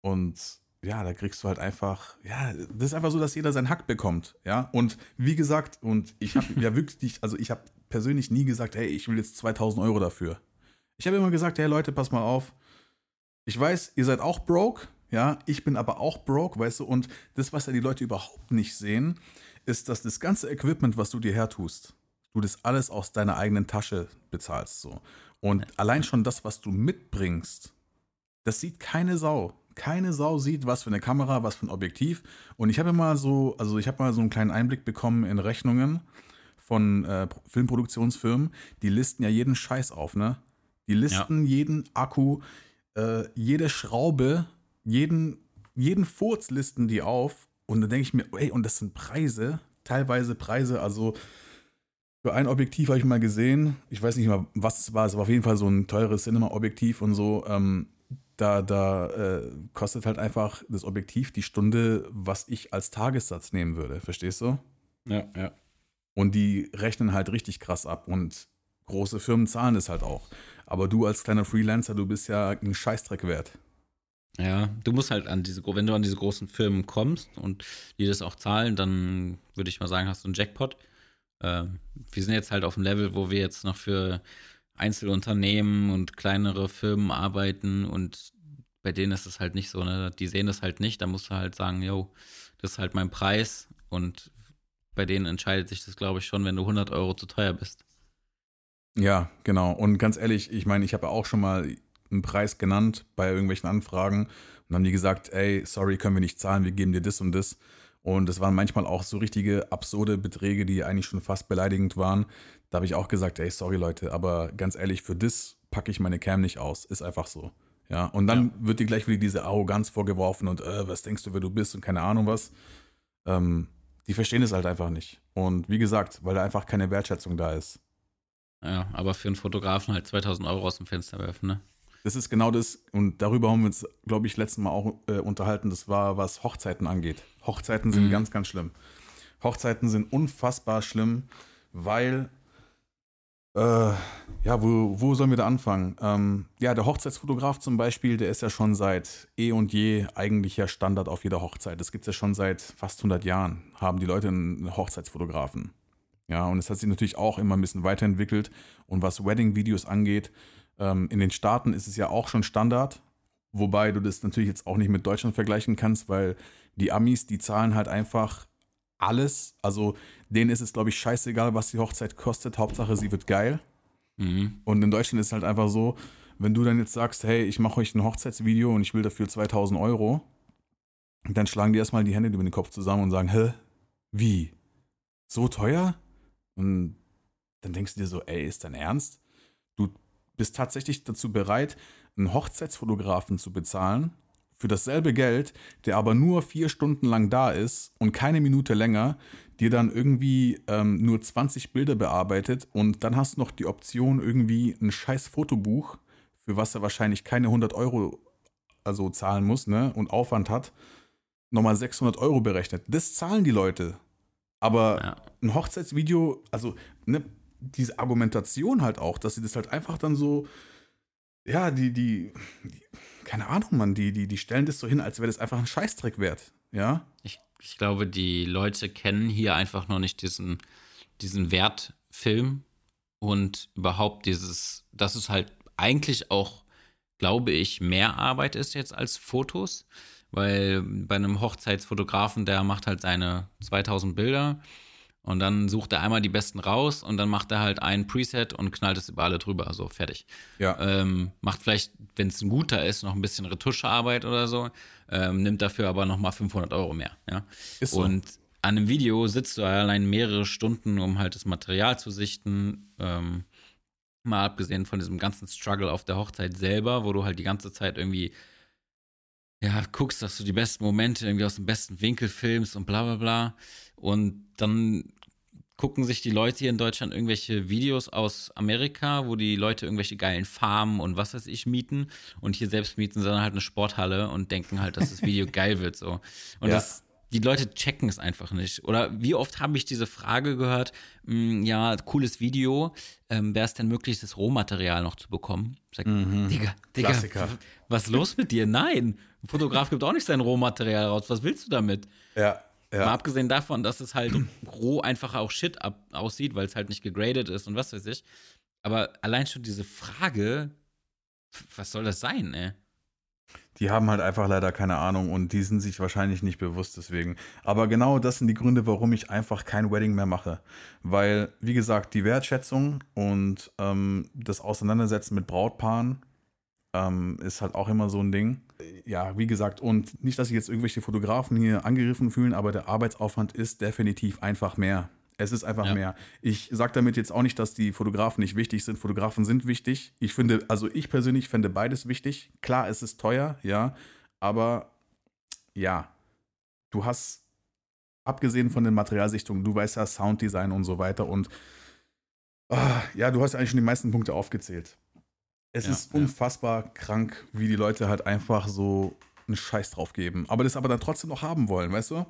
Und ja, da kriegst du halt einfach, ja, das ist einfach so, dass jeder seinen Hack bekommt, ja. Und wie gesagt, und ich habe ja wirklich, also ich habe persönlich nie gesagt, hey, ich will jetzt 2000 Euro dafür. Ich habe immer gesagt, hey Leute, pass mal auf. Ich weiß, ihr seid auch broke, ja, ich bin aber auch broke, weißt du, und das, was ja die Leute überhaupt nicht sehen, ist, dass das ganze Equipment, was du dir hertust, du das alles aus deiner eigenen Tasche bezahlst. So. Und ja. allein schon das, was du mitbringst, das sieht keine Sau. Keine Sau sieht, was für eine Kamera, was für ein Objektiv. Und ich habe mal so, also ich habe mal so einen kleinen Einblick bekommen in Rechnungen von äh, Filmproduktionsfirmen. Die listen ja jeden Scheiß auf, ne? Die listen ja. jeden Akku, äh, jede Schraube, jeden, jeden Furz listen die auf. Und dann denke ich mir, ey, und das sind Preise, teilweise Preise, also für ein Objektiv habe ich mal gesehen, ich weiß nicht mal, was es war, es war auf jeden Fall so ein teures Cinema-Objektiv und so. Ähm, da da äh, kostet halt einfach das Objektiv die Stunde, was ich als Tagessatz nehmen würde. Verstehst du? Ja, ja. Und die rechnen halt richtig krass ab und große Firmen zahlen es halt auch. Aber du als kleiner Freelancer, du bist ja ein Scheißdreck wert. Ja, du musst halt an diese, wenn du an diese großen Firmen kommst und die das auch zahlen, dann würde ich mal sagen, hast du einen Jackpot. Äh, wir sind jetzt halt auf dem Level, wo wir jetzt noch für Einzelunternehmen und kleinere Firmen arbeiten und bei denen ist es halt nicht so, ne? Die sehen das halt nicht, da musst du halt sagen, yo, das ist halt mein Preis und bei denen entscheidet sich das, glaube ich, schon, wenn du 100 Euro zu teuer bist. Ja, genau. Und ganz ehrlich, ich meine, ich habe auch schon mal einen Preis genannt bei irgendwelchen Anfragen und haben die gesagt, ey, sorry, können wir nicht zahlen, wir geben dir das und das. Und es waren manchmal auch so richtige absurde Beträge, die eigentlich schon fast beleidigend waren. Da habe ich auch gesagt, ey, sorry Leute, aber ganz ehrlich, für das packe ich meine Cam nicht aus. Ist einfach so. Ja, und dann ja. wird dir gleich wieder diese Arroganz vorgeworfen und äh, was denkst du, wer du bist und keine Ahnung was. Ähm, die verstehen es halt einfach nicht. Und wie gesagt, weil da einfach keine Wertschätzung da ist. Ja, aber für einen Fotografen halt 2000 Euro aus dem Fenster werfen, ne? Das ist genau das, und darüber haben wir uns, glaube ich, letztes Mal auch äh, unterhalten. Das war, was Hochzeiten angeht. Hochzeiten sind mhm. ganz, ganz schlimm. Hochzeiten sind unfassbar schlimm, weil äh, ja, wo, wo sollen wir da anfangen? Ähm, ja, der Hochzeitsfotograf zum Beispiel, der ist ja schon seit eh und je eigentlich ja Standard auf jeder Hochzeit. Das gibt es ja schon seit fast 100 Jahren, haben die Leute einen Hochzeitsfotografen. Ja, und es hat sich natürlich auch immer ein bisschen weiterentwickelt. Und was Wedding-Videos angeht, ähm, in den Staaten ist es ja auch schon Standard. Wobei du das natürlich jetzt auch nicht mit Deutschland vergleichen kannst, weil die Amis, die zahlen halt einfach alles. Also denen ist es, glaube ich, scheißegal, was die Hochzeit kostet. Hauptsache, sie wird geil. Mhm. Und in Deutschland ist es halt einfach so, wenn du dann jetzt sagst, hey, ich mache euch ein Hochzeitsvideo und ich will dafür 2000 Euro, dann schlagen die erstmal die Hände über den Kopf zusammen und sagen, hä, wie? So teuer? Und dann denkst du dir so, ey, ist dein Ernst? Du bist tatsächlich dazu bereit, einen Hochzeitsfotografen zu bezahlen für dasselbe Geld, der aber nur vier Stunden lang da ist und keine Minute länger, dir dann irgendwie ähm, nur 20 Bilder bearbeitet und dann hast du noch die Option irgendwie ein scheiß Fotobuch, für was er wahrscheinlich keine 100 Euro also zahlen muss ne, und Aufwand hat, nochmal 600 Euro berechnet. Das zahlen die Leute. Aber ja. ein Hochzeitsvideo, also ne, diese Argumentation halt auch, dass sie das halt einfach dann so, ja, die, die, die keine Ahnung, Mann, die, die, die stellen das so hin, als wäre das einfach ein Scheißdreck wert. Ja? Ich, ich glaube, die Leute kennen hier einfach noch nicht diesen, diesen Wertfilm und überhaupt dieses, dass es halt eigentlich auch, glaube ich, mehr Arbeit ist jetzt als Fotos, weil bei einem Hochzeitsfotografen, der macht halt seine 2000 Bilder und dann sucht er einmal die besten raus und dann macht er halt ein Preset und knallt es über alle drüber. So, fertig. Ja. Ähm, macht vielleicht, wenn es ein guter ist, noch ein bisschen Retuschearbeit oder so. Ähm, nimmt dafür aber nochmal 500 Euro mehr. Ja. Ist so. Und an einem Video sitzt du allein mehrere Stunden, um halt das Material zu sichten. Ähm, mal abgesehen von diesem ganzen Struggle auf der Hochzeit selber, wo du halt die ganze Zeit irgendwie ja, guckst, dass du die besten Momente irgendwie aus dem besten Winkel filmst und bla bla bla. Und dann gucken sich die Leute hier in Deutschland irgendwelche Videos aus Amerika, wo die Leute irgendwelche geilen Farmen und was weiß ich mieten und hier selbst mieten sie dann halt eine Sporthalle und denken halt, dass das Video <laughs> geil wird so. Und ja. das, die Leute checken es einfach nicht. Oder wie oft habe ich diese Frage gehört, mh, hm, ja, cooles Video, ähm, wäre es denn möglich, das Rohmaterial noch zu bekommen? Ich sag, mhm. Digga, Digga, Klassiker. was ist los mit dir? Nein, ein Fotograf gibt auch nicht sein Rohmaterial raus. Was willst du damit? Ja. Ja. Mal abgesehen davon, dass es halt roh einfach auch Shit ab aussieht, weil es halt nicht gegradet ist und was weiß ich. Aber allein schon diese Frage, was soll das sein, ey? Die haben halt einfach leider keine Ahnung und die sind sich wahrscheinlich nicht bewusst deswegen. Aber genau das sind die Gründe, warum ich einfach kein Wedding mehr mache. Weil, wie gesagt, die Wertschätzung und ähm, das Auseinandersetzen mit Brautpaaren ähm, ist halt auch immer so ein Ding. Ja, wie gesagt, und nicht, dass sich jetzt irgendwelche Fotografen hier angegriffen fühlen, aber der Arbeitsaufwand ist definitiv einfach mehr. Es ist einfach ja. mehr. Ich sage damit jetzt auch nicht, dass die Fotografen nicht wichtig sind. Fotografen sind wichtig. Ich finde, also ich persönlich finde beides wichtig. Klar, es ist teuer, ja, aber ja, du hast, abgesehen von den Materialsichtungen, du weißt ja Sounddesign und so weiter und oh, ja, du hast eigentlich schon die meisten Punkte aufgezählt. Es ja, ist unfassbar ja. krank, wie die Leute halt einfach so einen Scheiß drauf geben. Aber das aber dann trotzdem noch haben wollen, weißt du?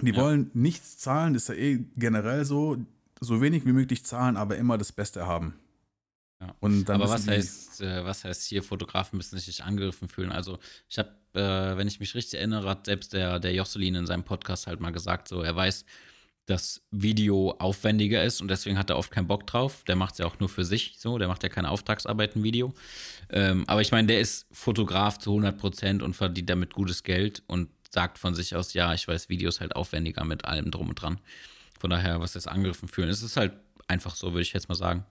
Die wollen nichts zahlen, das ist ja eh generell so. So wenig wie möglich zahlen, aber immer das Beste haben. Ja. Aber was heißt, äh, was heißt hier, Fotografen müssen sich nicht angegriffen fühlen? Also, ich habe äh, wenn ich mich richtig erinnere, hat selbst der, der Josselin in seinem Podcast halt mal gesagt, so er weiß, dass Video aufwendiger ist und deswegen hat er oft keinen Bock drauf. Der macht es ja auch nur für sich so, der macht ja keine Auftragsarbeit im Video. Ähm, aber ich meine, der ist Fotograf zu 100 Prozent und verdient damit gutes Geld und sagt von sich aus, ja, ich weiß, Videos halt aufwendiger mit allem drum und dran. Von daher, was das angegriffen fühlen, es ist halt einfach so, würde ich jetzt mal sagen.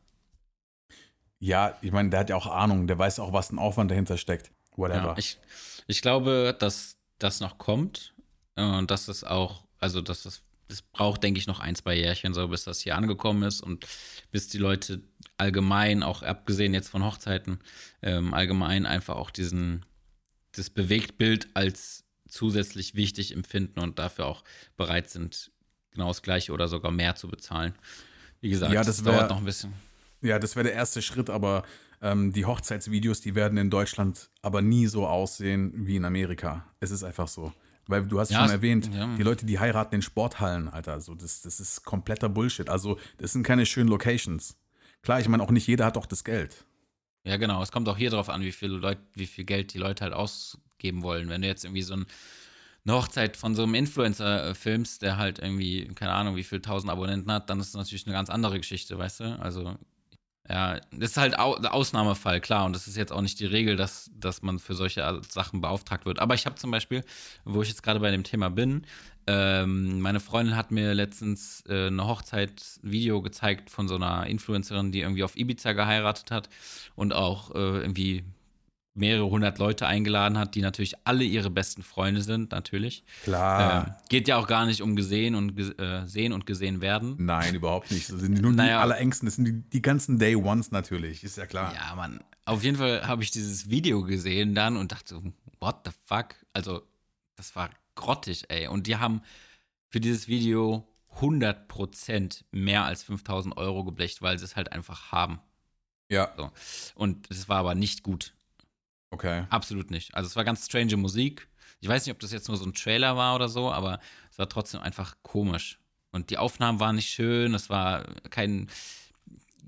Ja, ich meine, der hat ja auch Ahnung, der weiß auch, was ein Aufwand dahinter steckt. Whatever. Ja, ich, ich glaube, dass das noch kommt und dass es auch, also dass das, das braucht, denke ich, noch ein, zwei Jährchen, so bis das hier angekommen ist und bis die Leute allgemein, auch abgesehen jetzt von Hochzeiten, ähm, allgemein einfach auch diesen, das Bewegtbild als zusätzlich wichtig empfinden und dafür auch bereit sind, genau das Gleiche oder sogar mehr zu bezahlen. Wie gesagt, Ja, das wär- dauert noch ein bisschen. Ja, das wäre der erste Schritt, aber ähm, die Hochzeitsvideos, die werden in Deutschland aber nie so aussehen wie in Amerika. Es ist einfach so. Weil du hast Ja, schon erwähnt, ja. die Leute, die heiraten in Sporthallen, Alter, also das, das ist kompletter Bullshit. Also, das sind keine schönen Locations. Klar, ich meine, auch nicht jeder hat auch das Geld. Ja, genau. Es kommt auch hier drauf an, wie viel, Leut, wie viel Geld die Leute halt ausgeben wollen. Wenn du jetzt irgendwie so ein, eine Hochzeit von so einem Influencer äh, filmst, der halt irgendwie, keine Ahnung, wie viel tausend Abonnenten hat, dann ist es natürlich eine ganz andere Geschichte, weißt du? Also, ja, das ist halt au Ausnahmefall, klar. Und das ist jetzt auch nicht die Regel, dass, dass man für solche Sachen beauftragt wird. Aber ich habe zum Beispiel, wo ich jetzt gerade bei dem Thema bin, ähm, meine Freundin hat mir letztens äh, eine Hochzeit-Video gezeigt von so einer Influencerin, die irgendwie auf Ibiza geheiratet hat und auch äh, irgendwie mehrere hundert Leute eingeladen hat, die natürlich alle ihre besten Freunde sind, natürlich. Klar. Ähm, geht ja auch gar nicht um gesehen und äh, sehen und gesehen werden. Nein, überhaupt nicht. Das sind nur die Naja. Allerengsten. Das sind die, die ganzen Day Ones natürlich, ist ja klar. Ja, Mann. Auf jeden Fall habe ich dieses Video gesehen dann und dachte, what the fuck? Also, das war grottig, ey. Und die haben für dieses Video 100% mehr als 5000 Euro geblecht, weil sie es halt einfach haben. Ja, So. Und es war aber nicht gut. Okay. Absolut nicht. Also, es war ganz strange Musik. Ich weiß nicht, ob das jetzt nur so ein Trailer war oder so, aber es war trotzdem einfach komisch. Und die Aufnahmen waren nicht schön. Es war kein,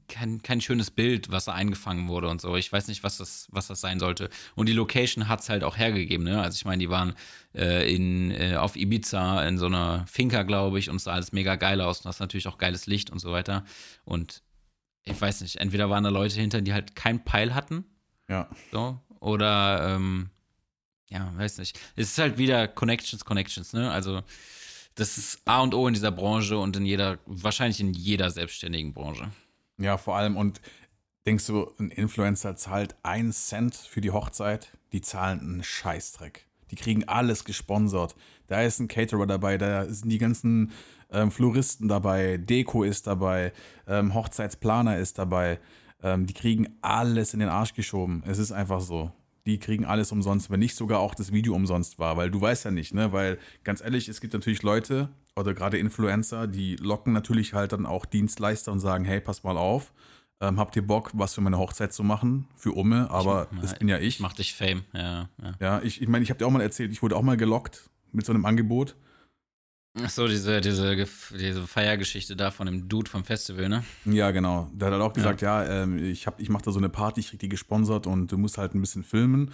kein, kein schönes Bild, was da eingefangen wurde und so. Ich weiß nicht, was das, was das sein sollte. Und die Location hat es halt auch hergegeben. Ne? Also ich meine, die waren äh, in, äh, auf Ibiza in so einer Finca, glaube ich, und es sah alles mega geil aus. Und das ist natürlich auch geiles Licht und so weiter. Und ich weiß nicht, entweder waren da Leute hinter, die halt keinen Peil hatten, Ja. so, oder ähm, ja, weiß nicht. Es ist halt wieder Connections, Connections, ne? Also das ist A und O in dieser Branche und in jeder, wahrscheinlich in jeder selbstständigen Branche. Ja, vor allem, und denkst du, ein Influencer zahlt einen Cent für die Hochzeit? Die zahlen einen Scheißdreck. Die kriegen alles gesponsert. Da ist ein Caterer dabei, da sind die ganzen ähm, Floristen dabei, Deko ist dabei, ähm, Hochzeitsplaner ist dabei. Ähm, die kriegen alles in den Arsch geschoben. Es ist einfach so. Die kriegen alles umsonst, wenn nicht sogar auch das Video umsonst war, weil du weißt ja nicht, ne? Weil ganz ehrlich, es gibt natürlich Leute oder gerade Influencer, die locken natürlich halt dann auch Dienstleister und sagen, hey, pass mal auf, ähm, habt ihr Bock, was für meine Hochzeit zu machen? Für Umme, aber das bin ja ich. Macht dich Fame, ja. ja. Ja, ich, ich meine, ich habe dir auch mal erzählt, ich wurde auch mal gelockt mit so einem Angebot. Ach so, diese, diese, diese Feiergeschichte da von dem Dude vom Festival, ne? Ja, genau. Der hat halt auch gesagt, ja, ähm, ich, hab- ich mache da so eine Party, ich krieg die gesponsert und du musst halt ein bisschen filmen.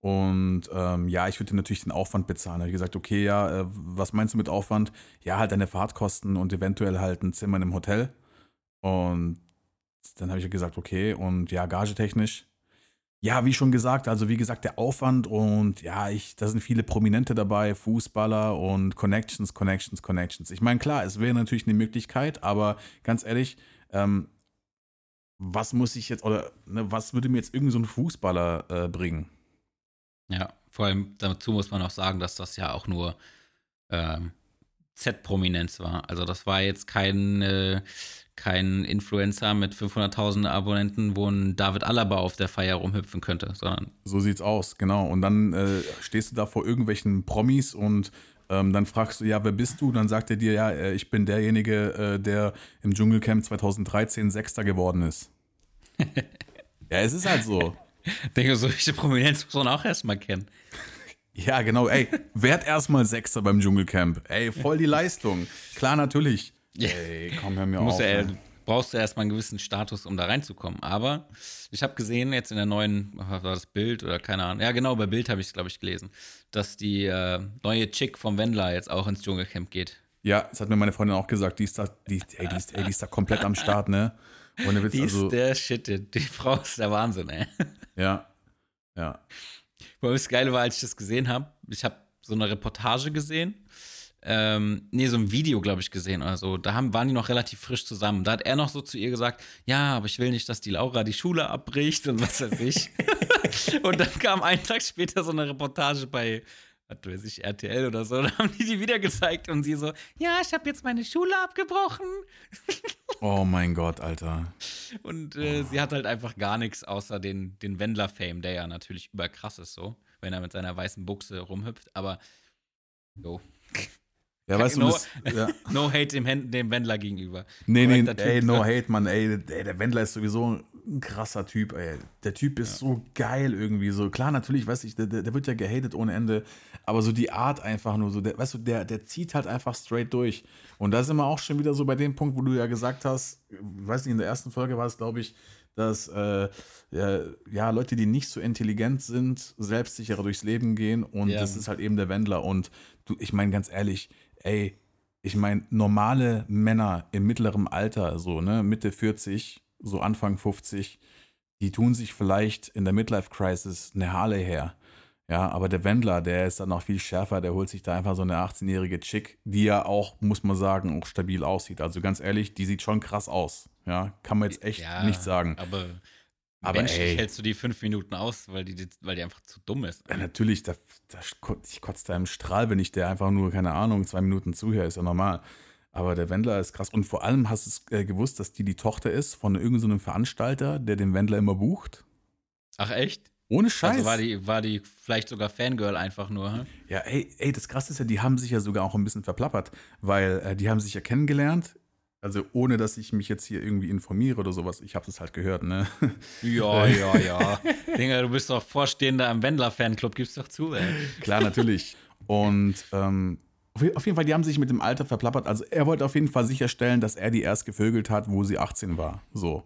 Und ähm, ja, ich würde dir natürlich den Aufwand bezahlen. Da habe ich gesagt, okay, ja, äh, was meinst du mit Aufwand? Ja, halt deine Fahrtkosten und eventuell halt ein Zimmer in einem Hotel. Und dann habe ich gesagt, okay, und ja, gagetechnisch. Ja, wie schon gesagt, also wie gesagt, der Aufwand und ja, ich, da sind viele Prominente dabei, Fußballer und Connections, Connections, Connections. Ich meine, klar, es wäre natürlich eine Möglichkeit, aber ganz ehrlich, ähm, was muss ich jetzt, oder ne, was würde mir jetzt irgend so ein Fußballer äh, bringen? Ja, vor allem dazu muss man auch sagen, dass das ja auch nur ähm, Z-Prominenz war. Also das war jetzt kein, äh, kein Influencer mit 500.000 Abonnenten, wo ein David Alaba auf der Feier rumhüpfen könnte, sondern So sieht's aus, genau. Und dann äh, stehst du da vor irgendwelchen Promis und ähm, dann fragst du, ja, wer bist du? Dann sagt er dir, ja, äh, ich bin derjenige, äh, der im Dschungelcamp 2013 Sechster geworden ist. <laughs> ja, es ist halt so. denke, solche Prominenz muss man auch erstmal kennen. Ja, genau, ey, werd erstmal Sechster beim Dschungelcamp. Ey, voll die <laughs> Leistung. Klar, natürlich. Ey, komm, hör mir auf. ja, ne? brauchst du erstmal einen gewissen Status, um da reinzukommen. Aber ich habe gesehen, jetzt in der neuen, was war das Bild oder keine Ahnung, ja genau, bei Bild habe ich es, glaube ich, gelesen, dass die äh, neue Chick vom Wendler jetzt auch ins Dschungelcamp geht. Ja, das hat mir meine Freundin auch gesagt, die ist da, die, ey, die, ist, ey, die ist da komplett am Start, ne? Ohne Witz, die also, ist der Shit, die Frau ist der Wahnsinn, ey. Ja, ja. Weil das Geile war, als ich das gesehen habe, ich habe so eine Reportage gesehen ähm, nee, so ein Video, glaube ich, gesehen oder so. Da haben, waren die noch relativ frisch zusammen. Da hat er noch so zu ihr gesagt, ja, aber ich will nicht, dass die Laura die Schule abbricht und was weiß ich. <laughs> <laughs> und dann kam einen Tag später so eine Reportage bei, was weiß ich, RTL oder so. Da haben die die wieder gezeigt und sie so, ja, ich habe jetzt meine Schule abgebrochen. <laughs> oh mein Gott, Alter. Und äh, oh. sie hat halt einfach gar nichts außer den, den Wendler-Fame, der ja natürlich überkrass ist so, wenn er mit seiner weißen Buchse rumhüpft. Aber, so. Ja, weißt no, du, das, ja. <laughs> no hate dem, dem Wendler gegenüber. Nee, nee, ey, no hate, Mann, ey, ey, der Wendler ist sowieso ein krasser Typ, ey. Der Typ ist ja. so geil irgendwie, so. Klar, natürlich, weiß ich, der, der wird ja gehatet ohne Ende, aber so die Art einfach nur so, der, weißt du, der, der zieht halt einfach straight durch. Und da sind wir auch schon wieder so bei dem Punkt, wo du ja gesagt hast, weiß nicht, in der ersten Folge war es, glaube ich, dass äh, ja, ja, Leute, die nicht so intelligent sind, selbstsicherer durchs Leben gehen und ja. das ist halt eben der Wendler. Und du, ich meine ganz ehrlich, ey, ich meine, normale Männer im mittleren Alter, so, ne, Mitte 40, so Anfang 50, die tun sich vielleicht in der Midlife-Crisis eine Harley her. Ja, aber der Wendler, der ist dann noch viel schärfer, der holt sich da einfach so eine 18-jährige Chick, die ja auch, muss man sagen, auch stabil aussieht. Also ganz ehrlich, die sieht schon krass aus. Ja, kann man jetzt echt ja, nicht sagen. Aber aber Menschlich ey, hältst du die fünf Minuten aus, weil die, weil die einfach zu dumm ist. Ja, natürlich, da, da, ich kotze da im Strahl, wenn ich der einfach nur, keine Ahnung, zwei Minuten zuhöre, ist ja normal. Aber der Wendler ist krass. Und vor allem hast du es äh, gewusst, dass die die Tochter ist von irgendeinem so Veranstalter, der den Wendler immer bucht. Ach, echt? Ohne Scheiß. Also war die, war die vielleicht sogar Fangirl einfach nur. Hm? Ja, ey, ey, das Krasse ist ja, die haben sich ja sogar auch ein bisschen verplappert, weil äh, die haben sich ja kennengelernt also ohne, dass ich mich jetzt hier irgendwie informiere oder sowas. Ich habe das halt gehört, ne? Ja, <laughs> ja, ja. Dinger, du bist doch Vorstehender im Wendler-Fanclub, gib's doch zu, ey. Klar, natürlich. Und ähm, auf jeden Fall, die haben sich mit dem Alter verplappert. Also er wollte auf jeden Fall sicherstellen, dass er die erst gevögelt hat, wo sie 18 war. So.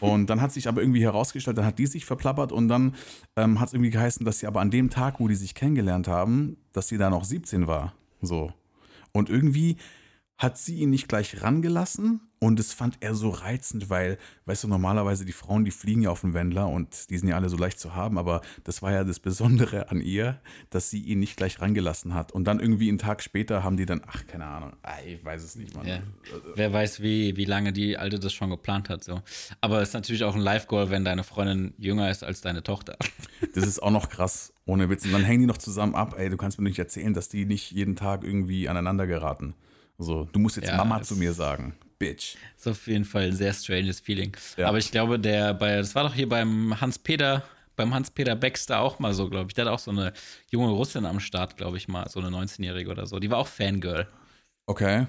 Und dann hat sich aber irgendwie herausgestellt, dann hat die sich verplappert und dann ähm, hat es irgendwie geheißen, dass sie aber an dem Tag, wo die sich kennengelernt haben, dass sie da noch 17 war. So. Und irgendwie hat sie ihn nicht gleich rangelassen und das fand er so reizend, weil, weißt du, normalerweise die Frauen, die fliegen ja auf den Wendler und die sind ja alle so leicht zu haben, aber das war ja das Besondere an ihr, dass sie ihn nicht gleich rangelassen hat. Und dann irgendwie einen Tag später haben die dann, ach, keine Ahnung, ah, ich weiß es nicht, Mann. Ja. Wer weiß, wie, wie lange die Alte das schon geplant hat, so. Aber es ist natürlich auch ein Live-Goal, wenn deine Freundin jünger ist als deine Tochter. <laughs> Das ist auch noch krass, ohne Witz. Und dann hängen die noch zusammen ab, ey, du kannst mir nicht erzählen, dass die nicht jeden Tag irgendwie aneinander geraten. So, du musst jetzt ja, Mama zu mir sagen. Bitch. Ist auf jeden Fall ein sehr stranges Feeling. Ja. Aber ich glaube, der bei, das war doch hier beim Hans-Peter, beim Hans-Peter Baxter auch mal so, glaube ich. Der hat auch so eine junge Russin am Start, glaube ich mal, so eine 19-Jährige oder so. Die war auch Fangirl. Okay.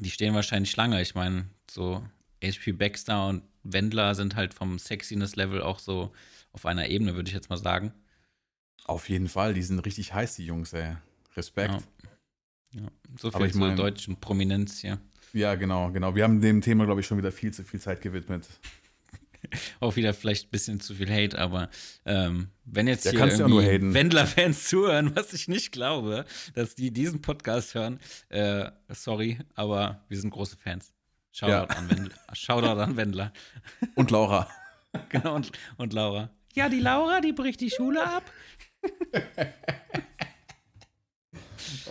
Die stehen wahrscheinlich Schlange. Ich meine, so HP Baxter und Wendler sind halt vom Sexiness-Level auch so auf einer Ebene, würde ich jetzt mal sagen. Auf jeden Fall, die sind richtig heiß, die Jungs, ey. Respekt. Ja. Ja, so viel Aber ich zur mein, deutschen Prominenz hier. Ja, genau, genau. Wir haben dem Thema, glaube ich, schon wieder viel zu viel Zeit gewidmet. <laughs> Auch wieder vielleicht ein bisschen zu viel Hate, aber ähm, wenn jetzt ja, hier irgendwie Wendler-Fans <laughs> zuhören, was ich nicht glaube, dass die diesen Podcast hören, äh, sorry, aber wir sind große Fans. Shoutout, ja. an, Wendler. Shoutout an Wendler. <laughs> Und Laura. genau, und, und Laura. Ja, die Laura, die bricht die Schule ab.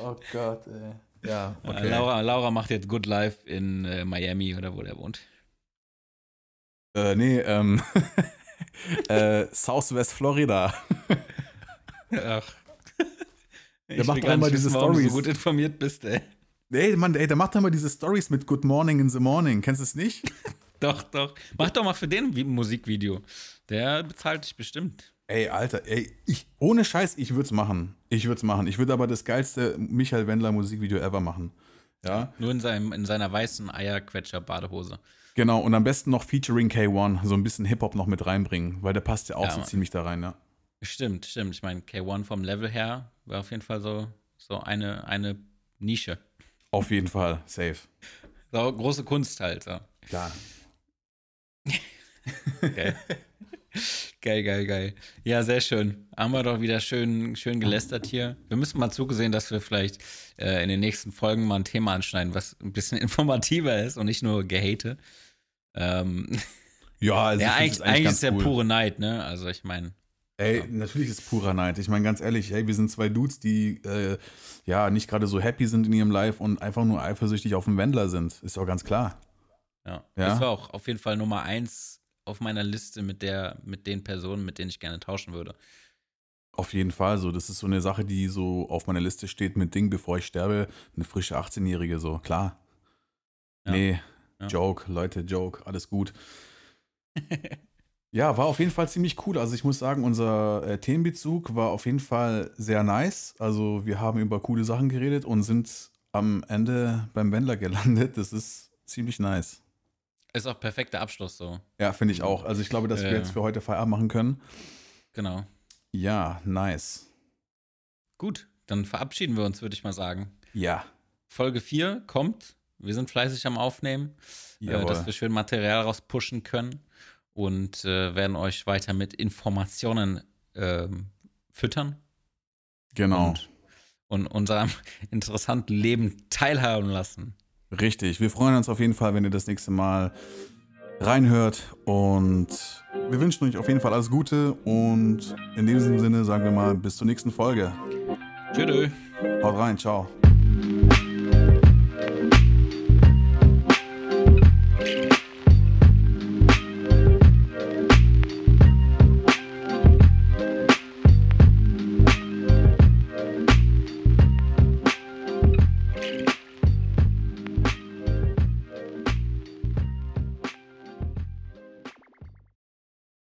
Oh Gott, ey. Ja, äh, okay. Laura, Laura macht jetzt Good Life in äh, Miami oder wo der wohnt. Äh, nee, ähm, <laughs> äh, Southwest Florida. Ach. Der ich macht doch immer diese Stories. du so gut informiert bist, ey. Ey, Mann, ey, der macht doch immer diese Stories mit Good Morning in the Morning. Kennst du es nicht? <laughs> doch, doch. Mach doch mal für den Musikvideo. Der bezahlt dich bestimmt. Ey, Alter, ey, ich, ohne Scheiß, ich würde es machen. Ich würde es machen. Ich würde aber das geilste Michael Wendler Musikvideo ever machen. Ja. Nur in, seinem, in seiner weißen Eierquetscher-Badehose. Genau, und am besten noch featuring K1, so ein bisschen Hip-Hop noch mit reinbringen, weil der passt ja auch ja, so ziemlich da rein, ja. Stimmt, stimmt. Ich meine, K1 vom Level her war auf jeden Fall so, so eine, eine Nische. Auf jeden Fall, safe. So, große Kunst halt. So. Klar. <laughs> Geil. <laughs> geil, geil, geil. Ja, sehr schön. Haben wir doch wieder schön, schön gelästert hier. Wir müssen mal zugesehen, dass wir vielleicht äh, in den nächsten Folgen mal ein Thema anschneiden, was ein bisschen <laughs> informativer ist und nicht nur Gehate. Ähm, Ja, also <laughs> ja, ich eigentlich, eigentlich ist der cool. pure Neid, ne? Also ich meine, Ey, natürlich ist purer Neid. Ich meine, ganz ehrlich, hey, wir sind zwei Dudes, die äh, ja nicht gerade so happy sind in ihrem Life und einfach nur eifersüchtig auf den Wendler sind. Ist doch ganz klar. ja. Ja. Das war auch auf jeden Fall Nummer eins auf meiner Liste mit der, mit den Personen, mit denen ich gerne tauschen würde. Auf jeden Fall so. Das ist so eine Sache, die so auf meiner Liste steht mit Ding, bevor ich sterbe. Eine frische 18-Jährige, so, klar. Ja. Nee, Ja. Joke, Leute, Joke, alles gut. <laughs> ja, war auf jeden Fall ziemlich cool. Also ich muss sagen, unser äh, Themenbezug war auf jeden Fall sehr nice. Also wir haben über coole Sachen geredet und sind am Ende beim Wendler gelandet. Das ist ziemlich nice. Ist auch perfekter Abschluss so. Ja, finde ich auch. Also ich glaube, dass wir Ja. jetzt für heute Feierabend machen können. Genau. Ja, nice. Gut, dann verabschieden wir uns, würde ich mal sagen. Ja. Folge 4 kommt. Wir sind fleißig am Aufnehmen, äh, dass wir schön Material rauspushen können und äh, werden euch weiter mit Informationen ähm, füttern Genau. und, und unserem <laughs> interessanten Leben teilhaben lassen. Richtig. Wir freuen uns auf jeden Fall, wenn ihr das nächste Mal reinhört. Und wir wünschen euch auf jeden Fall alles Gute. Und in diesem Sinne sagen wir mal bis zur nächsten Folge. Tschüss. Haut rein. Ciao.